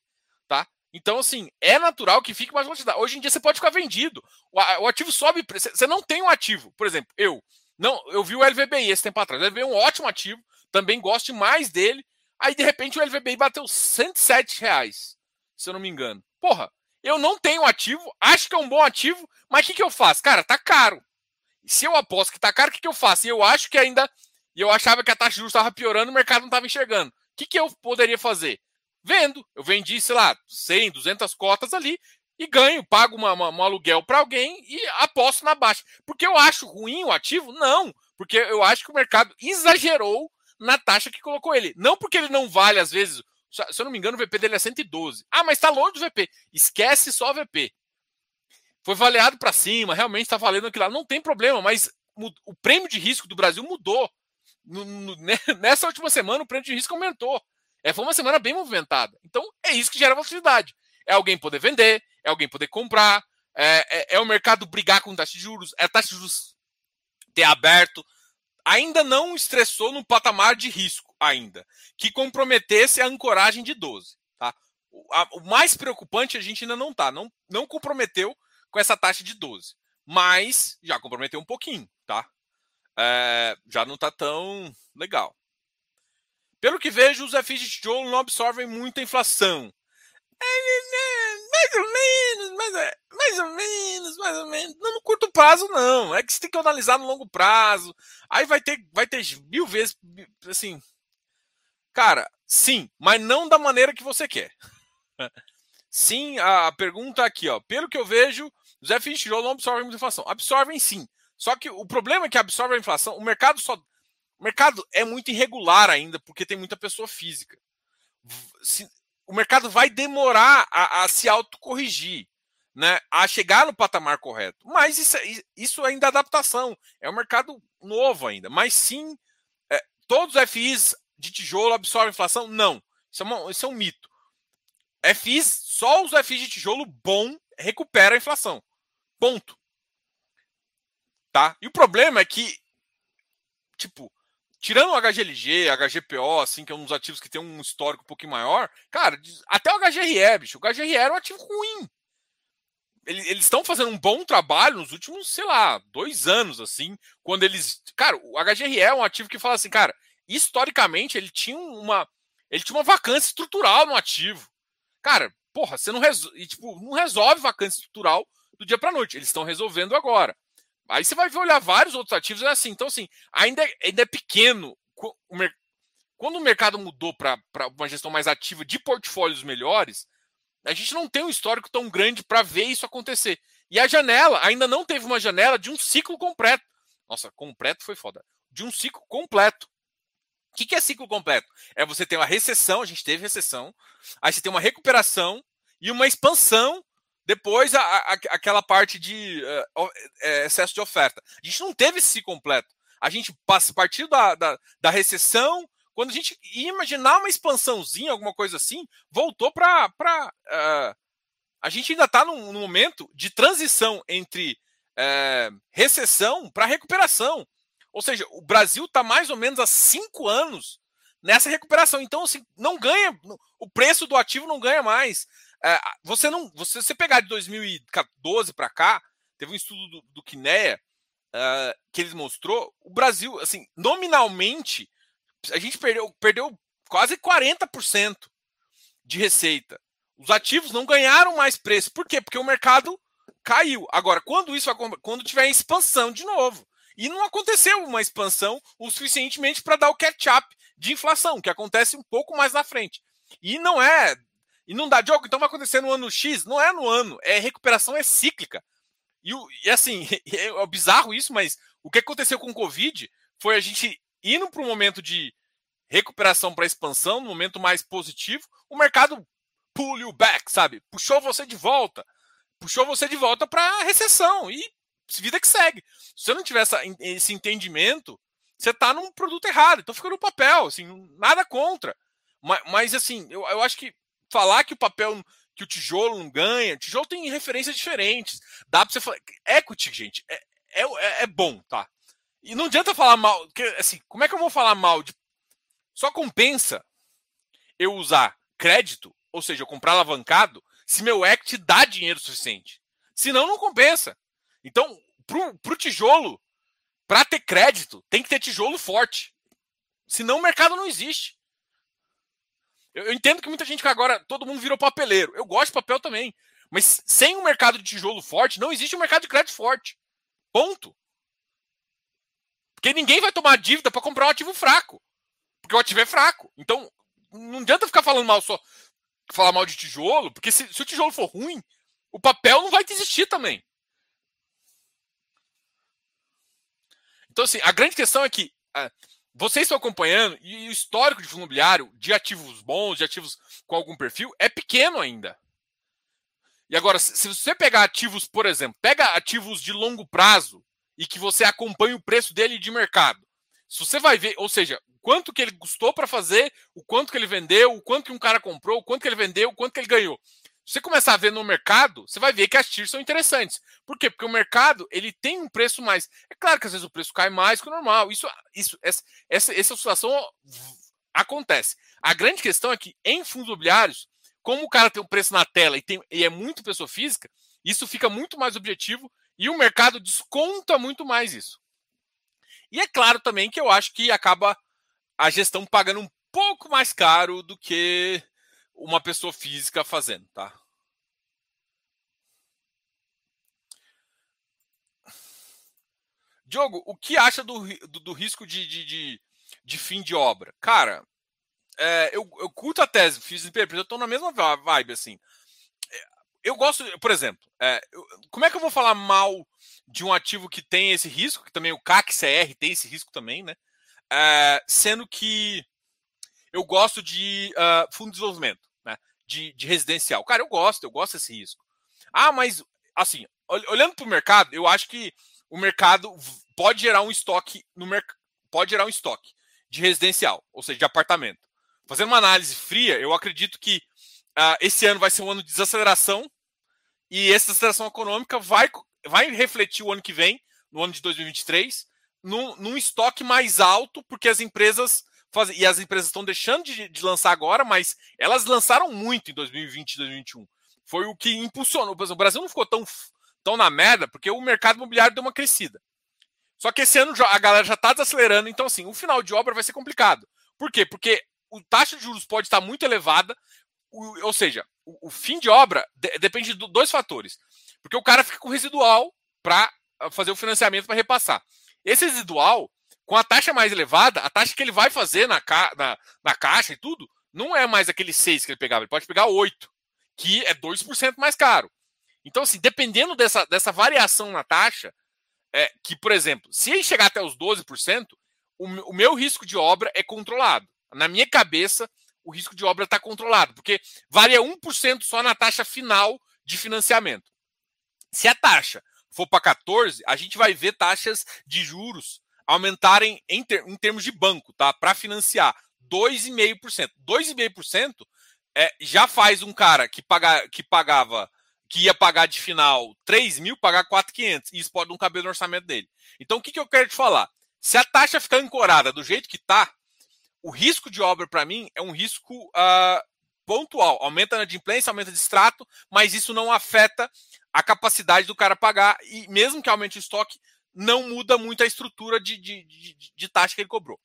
A: tá? Então, assim, é natural que fique mais volatilidade. Hoje em dia você pode ficar vendido. O, o ativo sobe, você não tem um ativo. Por exemplo, eu não, eu vi o LVBI esse tempo atrás. O LVBI é um ótimo ativo, também gosto mais dele. Aí, de repente, o LVBI bateu 107 reais, se eu não me engano. Porra, eu não tenho ativo, acho que é um bom ativo, mas o que, que eu faço? Cara, tá caro. Se eu aposto que tá caro, o que, que eu faço? E eu acho que ainda. E eu achava que a taxa de juros estava piorando, o mercado não estava enxergando. O que, que eu poderia fazer? Vendo. Eu vendi, sei lá, 100, 200 cotas ali e ganho, pago uma, uma, um aluguel para alguém e aposto na baixa. Porque eu acho ruim o ativo? Não. Porque eu acho que o mercado exagerou na taxa que colocou ele. Não porque ele não vale, às vezes. Se eu não me engano, o VP dele é 112. Ah, mas está longe do VP. Esquece só o VP. Foi avaliado para cima, realmente está valendo aquilo lá. Não tem problema, mas o prêmio de risco do Brasil mudou. No, no, nessa última semana, o prêmio de risco aumentou. É, foi uma semana bem movimentada. Então, é isso que gera volatilidade. É alguém poder vender, é alguém poder comprar, é, é, é o mercado brigar com taxa de juros, é a taxa de juros ter aberto ainda não estressou no patamar de risco ainda, que comprometesse a ancoragem de 12. Tá? O, a, o mais preocupante a gente ainda não está, não, não comprometeu com essa taxa de 12, mas já comprometeu um pouquinho, tá? É, já não está tão legal. Pelo que vejo, os FIs de tijolo não absorvem muita inflação. É, mais ou menos, mais, mais ou menos, mais ou menos. Não no curto prazo, não. É que você tem que analisar no longo prazo. Aí vai ter, vai ter mil vezes, assim. Cara, sim, mas não da maneira que você quer. Sim, a pergunta aqui, ó. Pelo que eu vejo, os FIs de tijolo não absorvem muita inflação. Absorvem sim. Só que o problema é que absorve a inflação. O mercado só. O mercado é muito irregular ainda, porque tem muita pessoa física. Se, o mercado vai demorar a, a se autocorrigir, né, a chegar no patamar correto. Mas isso, isso ainda é adaptação. É um mercado novo ainda. Mas sim, é, todos os FIs de tijolo absorvem inflação? Não. Isso é, uma, isso é um mito. FIs, só os FIs de tijolo bom recupera a inflação. Ponto. Tá? E o problema é que, tipo, tirando o HGLG, HGPO, assim, que é um dos ativos que tem um histórico um pouquinho maior, cara, até o HGRE, bicho, o HGRE era um ativo ruim. Eles estão fazendo um bom trabalho nos últimos, sei lá, dois anos, assim, quando eles. Cara, o HGRE é um ativo que fala assim, cara, historicamente ele tinha uma. Ele tinha uma vacância estrutural no ativo. Cara, porra, você não resolve. Tipo, não resolve vacância estrutural do dia para noite. Eles estão resolvendo agora. Aí você vai olhar vários outros ativos, é assim. Então, assim, ainda é, ainda é pequeno. Quando o mercado mudou para uma gestão mais ativa de portfólios melhores, a gente não tem um histórico tão grande para ver isso acontecer. E a janela ainda não teve uma janela de um ciclo completo. Nossa, completo foi foda. De um ciclo completo. O que, que é ciclo completo? É você ter uma recessão, a gente teve recessão, aí você tem uma recuperação e uma expansão depois, a, a, aquela parte de uh, excesso de oferta. A gente não teve esse completo. A gente passa partir da, da, da, recessão. Quando a gente ia imaginar uma expansãozinha, alguma coisa assim, voltou para uh, a gente ainda está num, num, momento de transição entre é, recessão para recuperação. Ou seja, o Brasil está mais ou menos há cinco anos nessa recuperação. Então, assim, não ganha, o preço do ativo não ganha mais. É, você não, você, você pegar de 2012 para cá, teve um estudo do, do uh, que eles mostrou, o Brasil, assim, nominalmente, a gente perdeu, perdeu quase 40% de receita. Os ativos não ganharam mais preço. Por quê? Porque o mercado caiu. Agora, quando isso quando tiver expansão de novo. E não aconteceu uma expansão o suficientemente para dar o catch-up de inflação, que acontece um pouco mais na frente. E não é. E não dá jogo, então vai acontecer no ano X. Não é no ano, é recuperação é cíclica. E, e assim, é bizarro isso, mas o que aconteceu com o Covid foi a gente indo para um momento de recuperação para expansão, no momento mais positivo, o mercado pull you back, sabe? Puxou você de volta. Puxou você de volta para recessão. E vida que segue. Se você não tiver essa, esse entendimento, você está num produto errado. Então fica no papel, assim, nada contra. Mas, mas assim, eu, eu acho que falar que o papel que o tijolo não ganha. Tijolo tem referências diferentes. Dá para você falar. Equity, gente, é, é, é, é, bom, tá? E não adianta falar mal. Assim, como é que eu vou falar mal de. Só compensa eu usar crédito, ou seja, eu comprar alavancado, se meu equity dá dinheiro suficiente. Senão, não compensa. Então, pro, pro tijolo, para ter crédito, tem que ter tijolo forte. Senão o mercado não existe. Eu, eu entendo que muita gente que agora todo mundo virou papeleiro. Eu gosto de papel também. Mas sem um mercado de tijolo forte, não existe um mercado de crédito forte. Ponto. Porque ninguém vai tomar dívida para comprar um ativo fraco. Porque o ativo é fraco. Então, não adianta ficar falando mal só. Falar mal de tijolo, porque se, se o tijolo for ruim, o papel não vai existir também. Então, assim, a grande questão é que ah, vocês estão acompanhando e o histórico de fundo imobiliário, de ativos bons, de ativos com algum perfil, é pequeno ainda. E agora, se você pegar ativos, por exemplo, pega ativos de longo prazo e que você acompanha o preço dele de mercado. Se você vai ver, ou seja, quanto que ele custou para fazer, o quanto que ele vendeu, o quanto que um cara comprou, o quanto que ele vendeu, o quanto que ele ganhou. Você começar a ver no mercado, você vai ver que as TIRs são interessantes. Por quê? Porque o mercado ele tem um preço mais. É claro que às vezes o preço cai mais que o normal. Isso, isso, essa, essa, essa situação acontece. A grande questão é que em fundos imobiliários, como o cara tem um preço na tela e, tem, e é muito pessoa física, isso fica muito mais objetivo e o mercado desconta muito mais isso. E é claro também que eu acho que acaba a gestão pagando um pouco mais caro do que uma pessoa física fazendo, tá? Diogo, o que acha do, do, do risco de, de, de, de, fim de obra? Cara, é, eu, eu curto a tese, fiz eu estou na mesma vibe, assim. É, eu gosto, por exemplo, é, eu, como é que eu vou falar mal de um ativo que tem esse risco, que também o CAC-CR tem esse risco também, né? É, sendo que eu gosto de uh, fundo de desenvolvimento, né? De, de residencial. Cara, eu gosto, eu gosto desse risco. Ah, mas, assim, olhando para o mercado, eu acho que o mercado pode gerar um estoque no pode gerar um estoque de residencial, ou seja, de apartamento. Fazendo uma análise fria, eu acredito que uh, esse ano vai ser um ano de desaceleração e essa desaceleração econômica vai, vai refletir o ano que vem, no ano de 2023, num, num estoque mais alto, porque as empresas fazem, e as empresas estão deixando de, de lançar agora, mas elas lançaram muito em 2020 e 2021. Foi o que impulsionou. Por exemplo, o Brasil não ficou tão estão na merda porque o mercado imobiliário deu uma crescida. Só que esse ano a galera já está desacelerando, então assim, o final de obra vai ser complicado. Por quê? Porque o taxa de juros pode estar muito elevada, ou seja, o, fim de obra de, depende de dois fatores. Porque o cara fica com residual para ah, fazer o financiamento para repassar. Esse residual, com a taxa mais elevada, a taxa que ele vai fazer na, ca, na, na caixa e tudo, não é mais aquele 6 que ele pegava, ele pode pegar 8, que é 2% mais caro. Então, assim, dependendo dessa, dessa variação na taxa, é, que, por exemplo, se ele chegar até os 12%, o, o meu risco de obra é controlado. Na minha cabeça, o risco de obra está controlado, porque varia 1% só na taxa final de financiamento. Se a taxa for para 14, a gente vai ver taxas de juros aumentarem em, ter, em termos de banco, tá? Para financiar 2,5%. 2,5% é, já faz um cara que, paga, que pagava que ia pagar de final 3 mil, pagar 4,500. E isso pode não caber no orçamento dele. Então, o que, que eu quero te falar? Se a taxa ficar ancorada do jeito que está, o risco de obra, para mim, é um risco uh, pontual. Aumenta na adimplência, aumenta de extrato, mas isso não afeta a capacidade do cara pagar. E mesmo que aumente o estoque, não muda muito a estrutura de, de, de, de taxa que ele cobrou.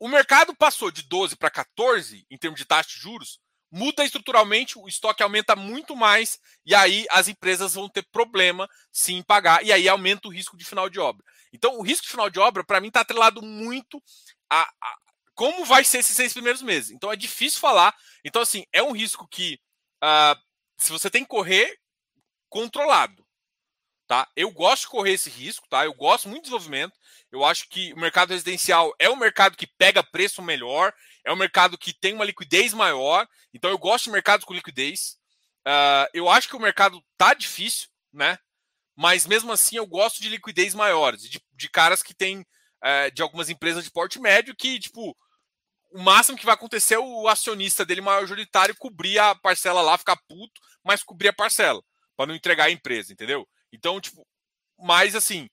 A: O mercado passou de 12 para 14 em termos de taxa de juros, muda estruturalmente, o estoque aumenta muito mais, e aí as empresas vão ter problema sim em pagar, e aí aumenta o risco de final de obra. Então, o risco de final de obra, para mim, está atrelado muito a, a, como vai ser esses seis primeiros meses. Então, é difícil falar. Então, assim, é um risco que, uh, se você tem que correr, controlado. Tá? Eu gosto de correr esse risco, tá? Eu gosto muito de desenvolvimento. Eu acho que o mercado residencial é um mercado que pega preço melhor, é um mercado que tem uma liquidez maior. Então eu gosto de mercados com liquidez. Uh, eu acho que o mercado tá difícil, né? Mas mesmo assim eu gosto de liquidez maiores, de, de caras que têm, uh, de algumas empresas de porte médio que, tipo, o máximo que vai acontecer é o acionista dele majoritário cobrir a parcela lá, ficar puto, mas cobrir a parcela, para não entregar a empresa, entendeu? Então, tipo, mas assim,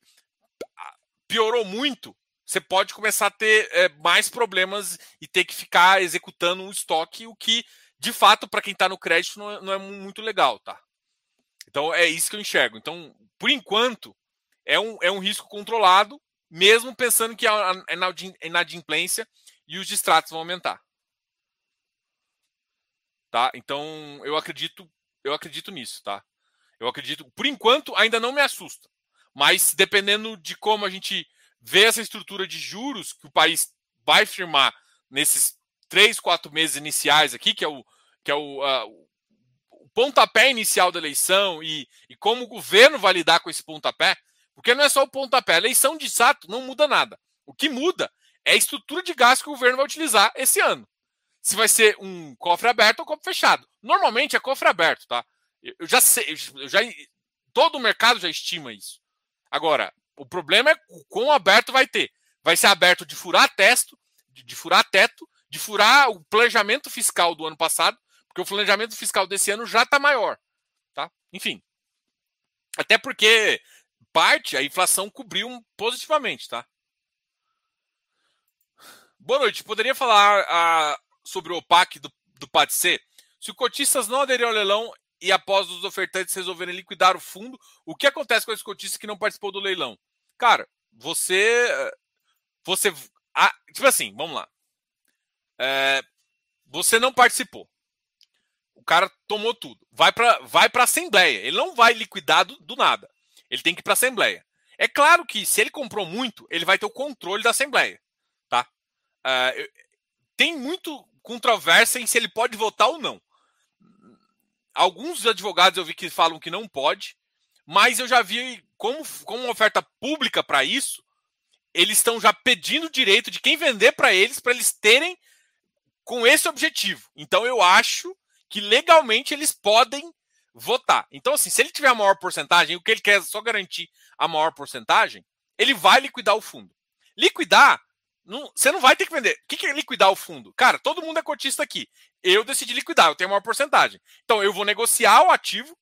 A: piorou muito, você pode começar a ter é, mais problemas e ter que ficar executando um estoque, o que, de fato, para quem está no crédito, não é, não é, muito legal, tá? Então é isso que eu enxergo. Então, por enquanto, é um, é um risco controlado, mesmo pensando que a inadimplência e os distratos vão aumentar. Tá? Então, eu acredito, eu acredito nisso, tá? Eu acredito, por enquanto, ainda não me assusta. Mas dependendo de como a gente vê essa estrutura de juros que o país vai firmar nesses três, quatro meses iniciais aqui, que é o, que é o, uh, o pontapé inicial da eleição e, e como o governo vai lidar com esse pontapé, porque não é só o pontapé, a eleição de sato não muda nada. O que muda é a estrutura de gasto que o governo vai utilizar esse ano. Se vai ser um cofre aberto ou cofre fechado. Normalmente é cofre aberto, tá? Eu já sei, eu já, todo o mercado já estima isso. Agora, o problema é o quão aberto vai ter. Vai ser aberto de furar teto, de, de furar teto, de furar o planejamento fiscal do ano passado, porque o planejamento fiscal desse ano já está maior. Tá? Enfim. Até porque parte a inflação cobriu positivamente, tá? Boa noite. Poderia falar ah, sobre o OPAC do, do PATC? Se os cotistas não aderirem ao leilão e após os ofertantes resolverem liquidar o fundo, o que acontece com esse cotista que não participou do leilão? Cara, você. Você. Ah, tipo assim, vamos lá. É, você não participou. O cara tomou tudo. Vai para vai a Assembleia. Ele não vai liquidar do, do nada. Ele tem que ir para a Assembleia. É claro que se ele comprou muito, ele vai ter o controle da Assembleia. Tá? É, tem muito controvérsia em se ele pode votar ou não. Alguns advogados eu vi que falam que não pode, mas eu já vi como, como uma oferta pública para isso, eles estão já pedindo o direito de quem vender para eles, para eles terem com esse objetivo. Então eu acho que legalmente eles podem votar. Então, assim, se ele tiver a maior porcentagem, o que ele quer é só garantir a maior porcentagem, ele vai liquidar o fundo. Liquidar, não, você não vai ter que vender. O que é liquidar o fundo? Cara, todo mundo é cotista aqui. Eu decidi liquidar, eu tenho a maior porcentagem. Então, eu vou negociar o ativo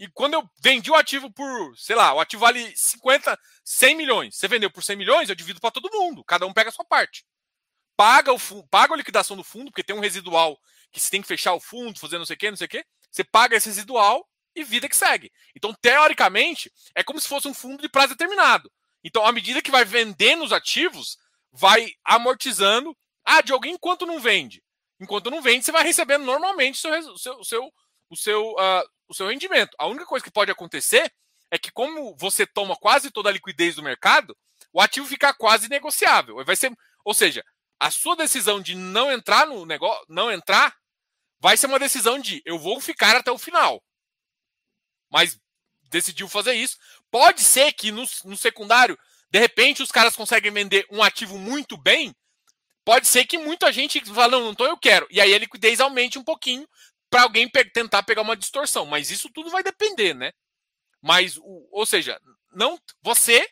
A: e quando eu vendi o ativo por, sei lá, o ativo vale 50, 100 milhões. Você vendeu por 100 milhões, eu divido para todo mundo. Cada um pega a sua parte. Paga, o paga a liquidação do fundo, porque tem um residual que você tem que fechar o fundo, fazer não sei o quê, não sei o quê. Você paga esse residual e vida que segue. Então, teoricamente, é como se fosse um fundo de prazo determinado. Então, à medida que vai vendendo os ativos, vai amortizando. Ah, de alguém enquanto não vende. Enquanto não vende, você vai recebendo normalmente seu, seu, seu, o seu, uh, o seu rendimento. A única coisa que pode acontecer é que, como você toma quase toda a liquidez do mercado, o ativo fica quase negociável. Vai ser, ou seja, a sua decisão de não entrar no negócio, não entrar, vai ser uma decisão de eu vou ficar até o final. Mas decidiu fazer isso. Pode ser que no, no secundário, de repente, os caras conseguem vender um ativo muito bem. Pode ser que muita gente fala, não, não tô, eu quero. E aí a liquidez aumente um pouquinho, para alguém pe tentar pegar uma distorção. Mas isso tudo vai depender, né? Mas, o, ou seja, não, você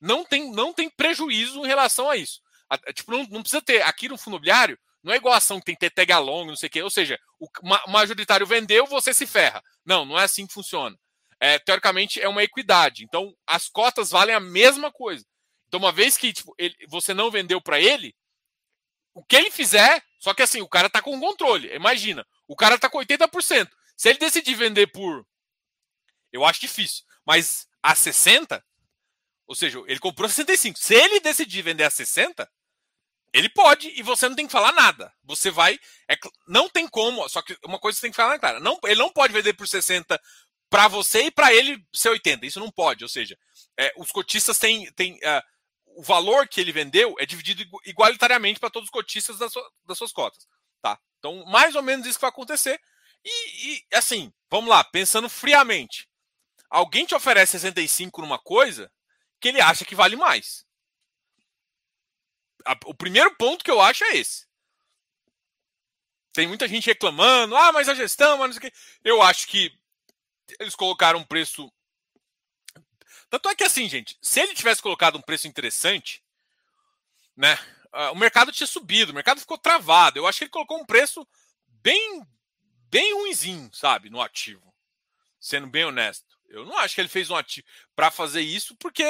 A: não tem, não tem prejuízo em relação a isso. A, tipo, não, não, precisa ter. Aqui no fundo imobiliário, Não é igual a ação que tem que ter tag along, não sei o quê. Ou seja, o majoritário vendeu, você se ferra. Não, não é assim que funciona. É, teoricamente, é uma equidade. Então, as cotas valem a mesma coisa. Então, uma vez que tipo, ele, você não vendeu para ele, o que ele fizer, só que assim, o cara tá com controle. Imagina, o cara tá com 80%. Se ele decidir vender por. Eu acho difícil. Mas a 60, ou seja, ele comprou 65. Se ele decidir vender a 60, ele pode e você não tem que falar nada. Você vai. É, não tem como. Só que uma coisa que você tem que falar, cara. Não, ele não pode vender por 60 para você e para ele ser 80. Isso não pode. Ou seja, é, os cotistas têm. têm uh, o valor que ele vendeu é dividido igualitariamente para todos os cotistas das, das, suas cotas. Tá? Então, mais ou menos isso que vai acontecer. E, e, assim, vamos lá, pensando friamente. Alguém te oferece 65 numa coisa que ele acha que vale mais. o primeiro ponto que eu acho é esse. Tem muita gente reclamando, ah, mas a gestão, mas não sei o quê. Eu acho que eles colocaram um preço. Tanto é que assim, gente, se ele tivesse colocado um preço interessante, né? o mercado tinha subido, o mercado ficou travado. Eu acho que ele colocou um preço bem, bem ruimzinho, sabe, no ativo. Sendo bem honesto. Eu não acho que ele fez um ativo para fazer isso, porque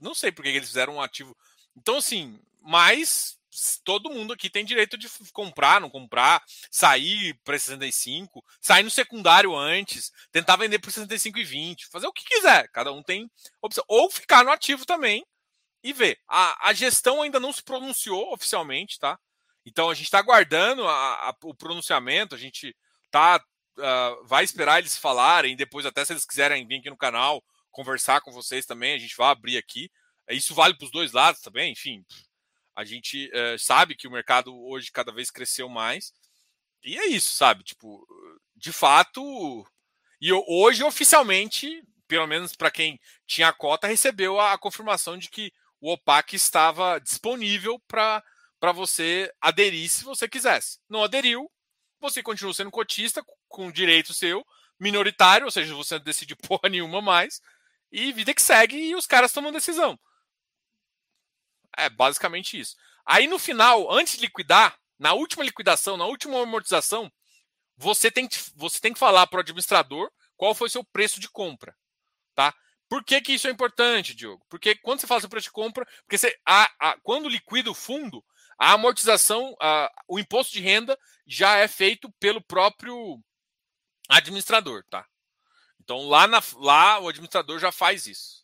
A: não sei por que eles fizeram um ativo. Então, assim, mas todo mundo aqui tem direito de comprar, não comprar, sair para 65, sair no secundário antes, tentar vender por 65 e 20, fazer o que quiser. Cada um tem opção. Ou ficar no ativo também e ver. A, a gestão ainda não se pronunciou oficialmente, tá? Então a gente está aguardando a, a, o pronunciamento, a gente tá, uh, vai esperar eles falarem, depois até se eles quiserem vir aqui no canal conversar com vocês também, a gente vai abrir aqui. Isso vale para os dois lados também, enfim. A gente uh, sabe que o mercado hoje cada vez cresceu mais. E é isso, sabe? Tipo, de fato. E hoje, oficialmente, pelo menos para quem tinha a cota, recebeu a, a, confirmação de que o OPAC estava disponível para você aderir se você quisesse. Não aderiu, você continua sendo cotista, com direito seu, minoritário, ou seja, você não decide porra nenhuma mais, e vida que segue, e os caras tomam decisão. É basicamente isso. Aí no final, antes de liquidar, na última liquidação, na última amortização, você tem que, você tem que falar para o administrador qual foi seu preço de compra, tá? Por que, que isso é importante, Diogo? Porque quando você fala seu preço de compra, porque você, a, a, quando liquida o fundo, a amortização, a, o imposto de renda já é feito pelo próprio administrador, tá? Então lá, na, lá o administrador já faz isso.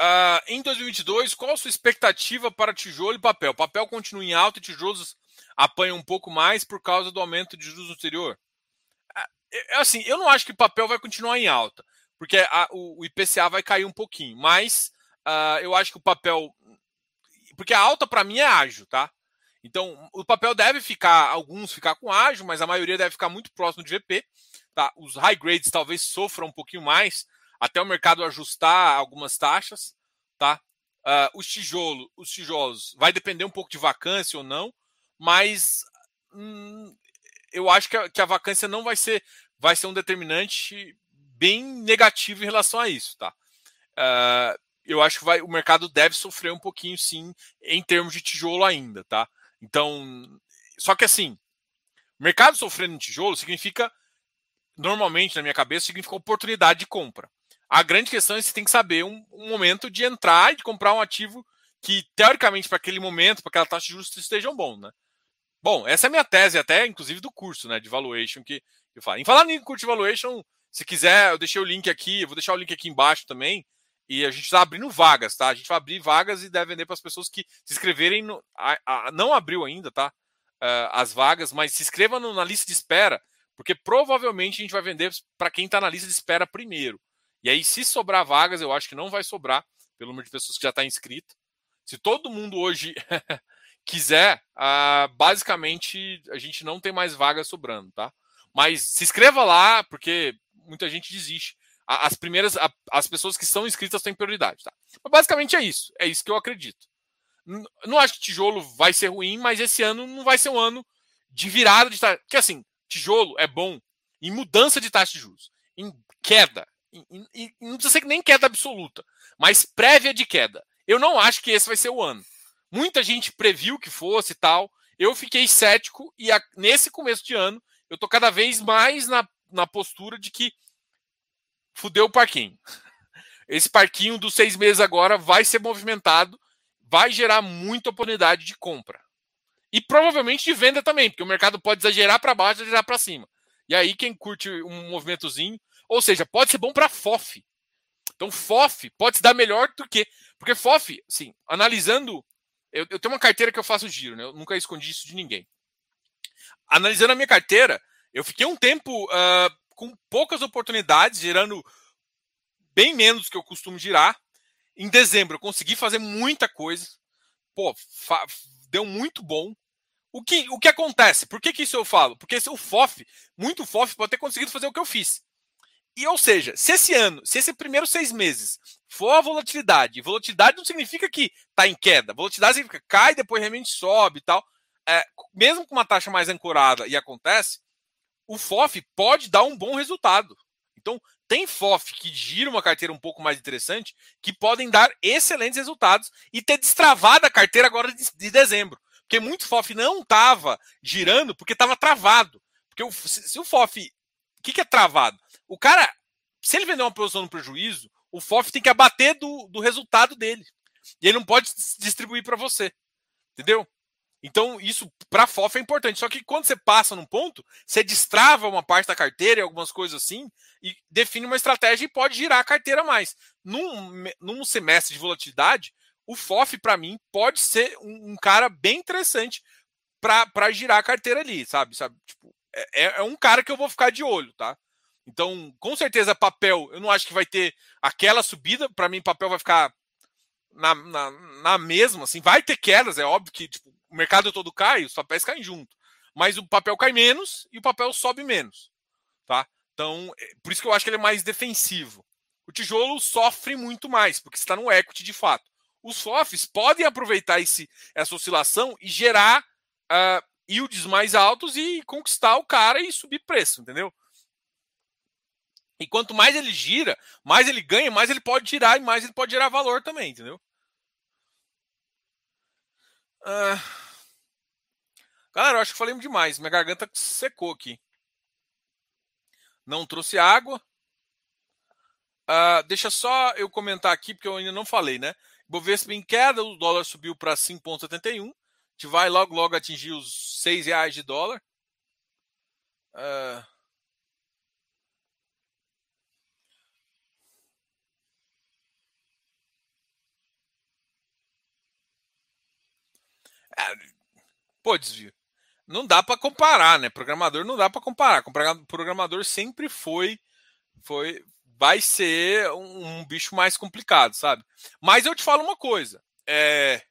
A: Uh, em 2022, qual a sua expectativa para tijolo e papel? Papel continua em alta e tijolos apanham um pouco mais por causa do aumento de juros no exterior? Uh, assim, eu não acho que papel vai continuar em alta, porque a, o, o, IPCA vai cair um pouquinho, mas uh, eu acho que o papel. Porque a alta para mim é ágil, tá? Então, o papel deve ficar, alguns ficar com ágil, mas a maioria deve ficar muito próximo de VP. Tá? Os high grades talvez sofram um pouquinho mais, até o mercado ajustar algumas taxas, tá? Uh, os tijolos, os tijolos, vai depender um pouco de vacância ou não, mas hum, eu acho que a, que a, vacância não vai ser, vai ser um determinante bem negativo em relação a isso, tá? Uh, eu acho que vai, o mercado deve sofrer um pouquinho, sim, em termos de tijolo ainda, tá? Então, só que assim, mercado sofrendo em tijolo significa, normalmente na minha cabeça, significa oportunidade de compra. A grande questão é você tem que saber um, um momento de entrar e de comprar um ativo que, teoricamente, para aquele momento, para aquela taxa de juros, estejam bom, né? Bom, essa é a minha tese, até, inclusive, do curso, né, de valuation que eu falo. Em falar em curso de valuation, se quiser, eu deixei o link aqui, vou deixar o link aqui embaixo também. E a gente está abrindo vagas, tá? A gente vai abrir vagas e deve vender para as pessoas que se inscreverem. No, a, a, não abriu ainda, tá? Uh, as vagas, mas se inscreva no, na lista de espera, porque provavelmente a gente vai vender para quem está na lista de espera primeiro. E aí, se sobrar vagas, eu acho que não vai sobrar, pelo número de pessoas que já está inscrito. Se todo mundo hoje quiser, uh, basicamente a gente não tem mais vagas sobrando, tá? Mas se inscreva lá, porque muita gente desiste. As primeiras, as pessoas que estão inscritas têm prioridade, tá? Mas basicamente é isso. É isso que eu acredito. Não acho que tijolo vai ser ruim, mas esse ano não vai ser um ano de virada de taxa. Porque assim, tijolo é bom em mudança de taxa de juros, em queda, e, e, não precisa ser nem queda absoluta, mas prévia de queda. Eu não acho que esse vai ser o ano. Muita gente previu que fosse e tal. Eu fiquei cético e a, nesse começo de ano eu tô cada vez mais na, na postura de que fudeu o parquinho. Esse parquinho dos seis meses agora vai ser movimentado, vai gerar muita oportunidade de compra. E provavelmente de venda também, porque o mercado pode exagerar para baixo, exagerar para cima. E aí, quem curte um movimentozinho, ou seja, pode ser bom para FOF. Então, FOF pode se dar melhor do que. Porque FOF, assim, analisando. Eu, eu tenho uma carteira que eu faço giro, né? Eu nunca escondi isso de ninguém. Analisando a minha carteira, eu fiquei um tempo uh, com poucas oportunidades, gerando bem menos que eu costumo girar. Em dezembro, eu consegui fazer muita coisa. Pô, deu muito bom. O que, o que acontece? Por que, que isso eu falo? Porque o FOF, muito FOF, pode ter conseguido fazer o que eu fiz. E, ou seja, se esse ano, se esse primeiro seis meses for a volatilidade, volatilidade não significa que está em queda, volatilidade significa que cai, depois realmente sobe e tal. É, mesmo com uma taxa mais ancorada e acontece, o FOF pode dar um bom resultado. Então, tem FOF que gira uma carteira um pouco mais interessante, que podem dar excelentes resultados e ter destravado a carteira agora de, de dezembro. Porque muito FOF não estava girando porque estava travado. Porque o, se, se, o FOF. Que, que é travado? O cara, se ele vender uma posição no prejuízo, o FOF tem que abater do, do resultado dele. E ele não pode distribuir para você. Entendeu? Então, isso para FOF é importante. Só que quando você passa num ponto, você destrava uma parte da carteira e algumas coisas assim, e define uma estratégia e pode girar a carteira mais. Num, num semestre de volatilidade, o FOF, para mim, pode ser um, um cara bem interessante para girar a carteira ali, sabe? sabe? Tipo, é, é, um cara que eu vou ficar de olho, tá? Então, com certeza, papel, eu não acho que vai ter aquela subida. Para mim, papel vai ficar na, na, na, mesma, assim, vai ter quedas, é óbvio que tipo, o mercado todo cai, os papéis caem junto. Mas o papel cai menos e o papel sobe menos. Tá? Então, é, por isso que eu acho que ele é mais defensivo. O tijolo sofre muito mais, porque está no equity de fato. Os FOFs podem aproveitar esse, essa oscilação e gerar uh, yields mais altos e conquistar o cara e subir preço, entendeu? E quanto mais ele gira, mais ele ganha, mais ele pode girar e mais ele pode gerar valor também, entendeu? Galera, eu acho que falei demais. Minha garganta secou aqui. Não trouxe água. Uh, deixa só eu comentar aqui, porque eu ainda não falei, né? Bovespa em queda, o dólar subiu para 5,71. Gente vai logo, logo atingir os 6 reais de dólar. Uh... Pô, desvio. Não dá para comparar, né? Programador não dá para comparar. Programador sempre foi, foi, vai ser um, um, bicho mais complicado, sabe? Mas eu te falo uma coisa: é,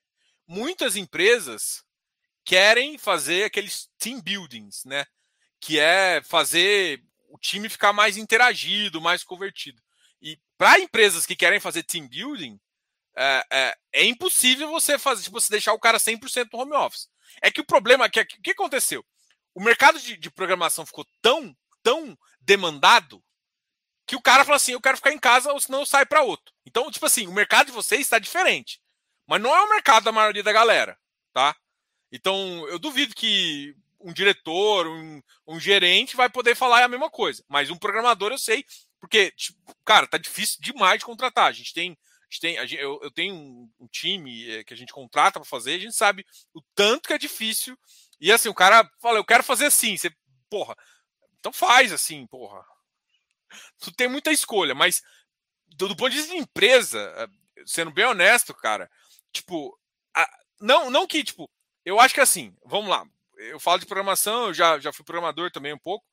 A: muitas empresas querem fazer aqueles team buildings, né? Que é fazer o time ficar mais interagido, mais convertido. E para empresas que querem fazer team building, é, é, é, impossível você fazer, tipo, você deixar o cara 100% no home office. É que o problema é que o que aconteceu? O mercado de, de, programação ficou tão, tão demandado que o cara falou assim: eu quero ficar em casa ou senão eu saio para outro. Então, tipo assim, o mercado de vocês está diferente. Mas não é o mercado da maioria da galera, tá? Então, eu duvido que um diretor, um, um gerente vai poder falar a mesma coisa. Mas um programador eu sei, porque, tipo, cara, tá difícil demais de contratar. A gente tem gente tem, gente, eu, eu, tenho um, um time eh, que a gente contrata para fazer, a gente sabe o tanto que é difícil. E assim, o cara fala, eu quero fazer assim. Você, porra, então faz assim, porra. Tu tem muita escolha, mas do, do ponto de vista de empresa, eh, sendo bem honesto, cara, tipo, a, não, não que, tipo, eu acho que assim, vamos lá, eu falo de programação, eu já, já fui programador também um pouco.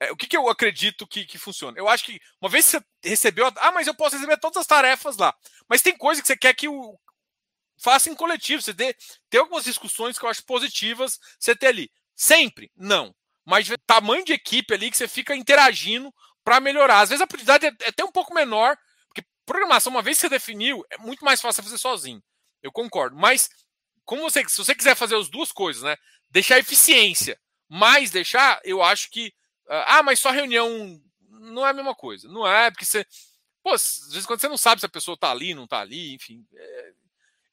A: É, o que, que eu acredito que, que funciona? Eu acho que uma vez que você recebeu. Ah, mas eu posso receber todas as tarefas lá. Mas tem coisa que você quer que o. Faça em coletivo. Você dê, tem algumas discussões que eu acho positivas você ter ali. Sempre? Não. Mas tamanho de equipe ali que você fica interagindo para melhorar. Às vezes a prioridade é, é até um pouco menor, porque programação, uma vez que você definiu, é muito mais fácil fazer sozinho. Eu concordo. Mas, como você, se você quiser fazer as duas coisas, né? Deixar eficiência, mais deixar, eu acho que ah, mas só reunião não é a mesma coisa. Não é, porque você. Pô, às vezes quando você não sabe se a pessoa tá ali, não tá ali, enfim. É,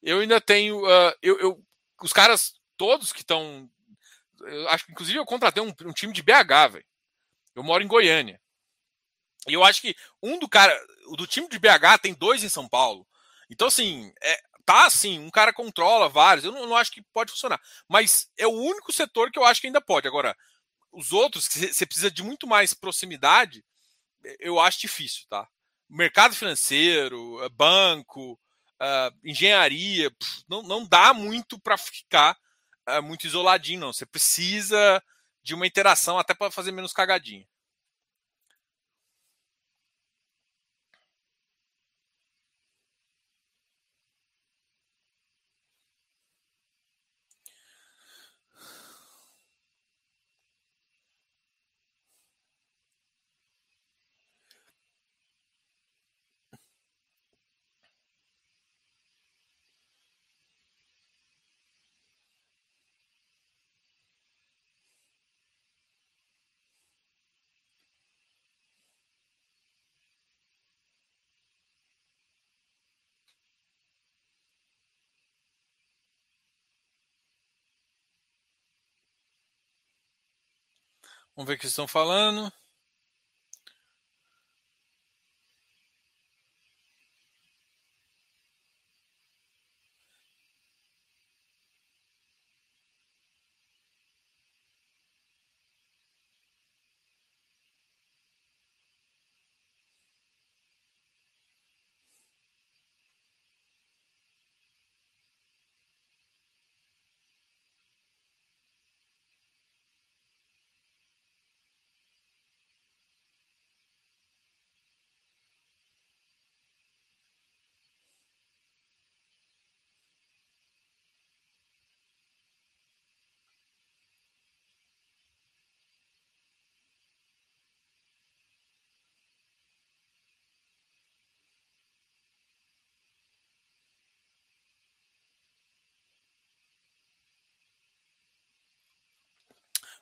A: eu ainda tenho. Uh, eu, eu, os caras todos que estão. Acho que, inclusive, eu contratei um, um time de BH, velho. Eu moro em Goiânia. E eu acho que um do cara. Do time de BH tem dois em São Paulo. Então, assim, é, tá assim, um cara controla vários. Eu não, não, acho que pode funcionar. Mas é o único setor que eu acho que ainda pode. Agora, os outros, que você precisa de muito mais proximidade, eu acho difícil, tá? Mercado financeiro, eh, banco, uh, engenharia, não, não dá muito para ficar uh, muito isoladinho, não. Você precisa de uma interação até para fazer menos cagadinha. Vamos ver o que estão falando.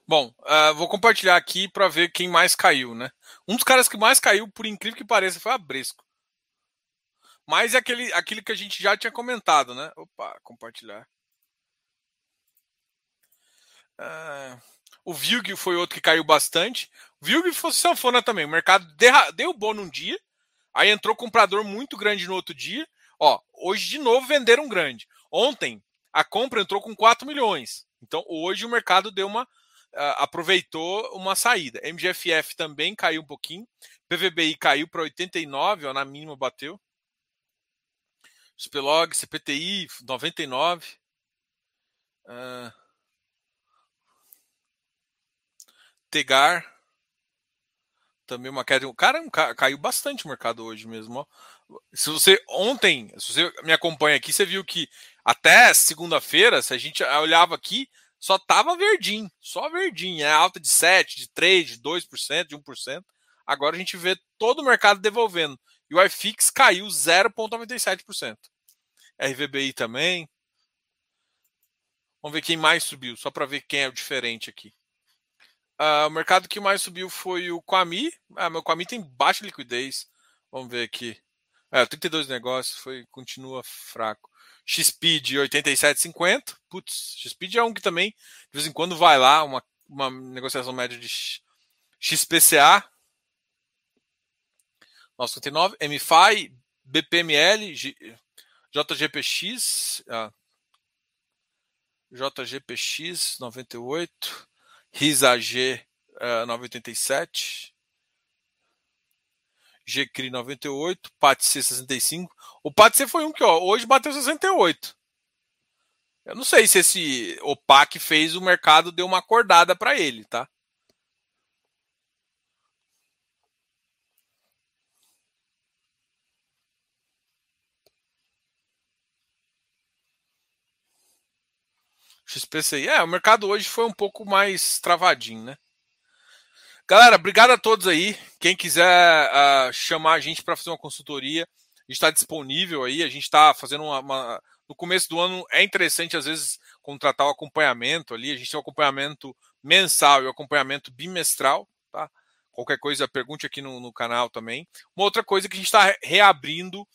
A: Bom, uh, vou compartilhar aqui para ver quem mais caiu, né? Um dos caras que mais caiu, por incrível que pareça, foi a Bresco. Mas é aquele, aquele que a gente já tinha comentado, né? Opa, compartilhar. Uh, o Vilg foi outro que caiu bastante. O Vilg foi sanfona também. O mercado derrubou num dia. Aí entrou comprador muito grande no outro dia. Ó, hoje de novo venderam grande. Ontem a compra entrou com 4 milhões. Então hoje o mercado deu uma aproveitou uma saída. MGFF também caiu um pouquinho. PVBI caiu para 89, ó, na mínima bateu. Spelog, CPTI, 99. Uh, Tegar, também uma queda. Cara, caiu bastante o mercado hoje mesmo. Ó. Se você ontem, se você me acompanha aqui, você viu que até segunda-feira, se a gente olhava aqui, só tava verdinho, só verdinho. É alta de 7, de 3, de 2%, de 1%. Agora a gente vê todo o mercado devolvendo. E o iFix caiu 0,97%. RVBI também. Vamos ver quem mais subiu, só para ver quem é o diferente aqui. Uh, o mercado que mais subiu foi o Quami. Ah, meu Quami tem baixa liquidez. Vamos ver aqui. É, 32 negócios, foi, continua fraco. XPeed 87,50. Putz, XPeed é um que também, de vez em quando, vai lá, uma, uma negociação média de XPCA. 959. MFI, BPML, G, JGPX. Ah, JGPX 98. RISAG uh, 987. GCRI 98, PATC 65. O PATC foi um que ó, hoje bateu 68. Eu não sei se esse OPAC fez o mercado deu uma acordada para ele, tá? XPCI. É, o mercado hoje foi um pouco mais travadinho, né? Galera, obrigado a todos aí. Quem quiser uh, chamar a gente para fazer uma consultoria, está disponível aí. A gente está fazendo uma, uma, No começo do ano é interessante, às vezes, contratar o acompanhamento ali. A gente tem o acompanhamento mensal e o acompanhamento bimestral, tá? Qualquer coisa, pergunte aqui no, no canal também. Uma outra coisa que a gente está reabrindo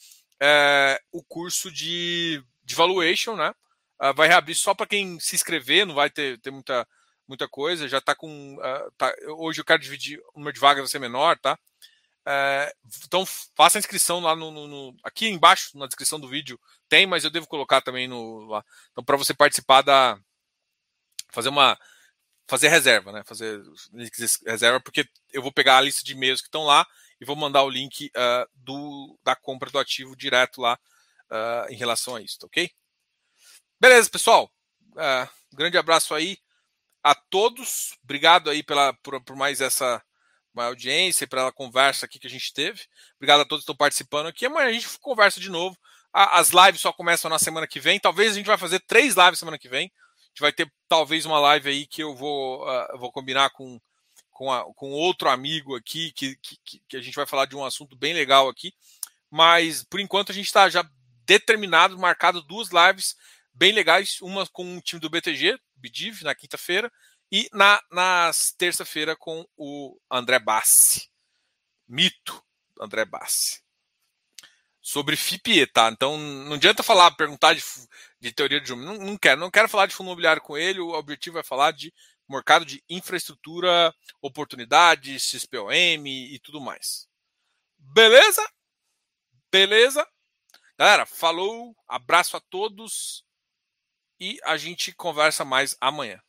A: é o curso de de valuation, né? Uh, vai reabrir só para quem se inscrever, não vai ter, ter muita, muita coisa. Já está com. Uh, tá, hoje eu quero dividir, o número de vagas vai ser menor, tá? Uh, então faça a inscrição lá no, no, no, Aqui embaixo, na descrição do vídeo, tem, mas eu devo colocar também no. Lá. Então, para você participar da. Fazer uma. Fazer reserva, né? Fazer reserva, porque eu vou pegar a lista de e-mails que estão lá e vou mandar o link do, da compra do ativo direto lá em relação a isso, ok? Beleza, pessoal. Uh, grande abraço aí a todos. Obrigado aí pela, por, por mais essa audiência e pela conversa aqui que a gente teve. Obrigado a todos que estão participando aqui. Amanhã a gente conversa de novo. as lives só começam na semana que vem. Talvez a gente vai fazer três lives semana que vem. A gente vai ter talvez uma live aí que eu vou, uh, vou combinar com, com, a, com outro amigo aqui, que, que, que a gente vai falar de um assunto bem legal aqui. Mas por enquanto a gente está já determinado, marcado duas lives bem legais, uma com o time do BTG, Bidiv, na quinta-feira, e na, na terça-feira com o André Bassi. Mito André Bassi. Sobre FIPE, tá? Então não adianta falar, perguntar de, de teoria de Não, não quero, não quero falar de fundo imobiliário com ele. O objetivo é falar de mercado de infraestrutura, oportunidades, XPOM e tudo mais. Beleza? Beleza? Galera, falou, abraço a todos e a gente conversa mais amanhã.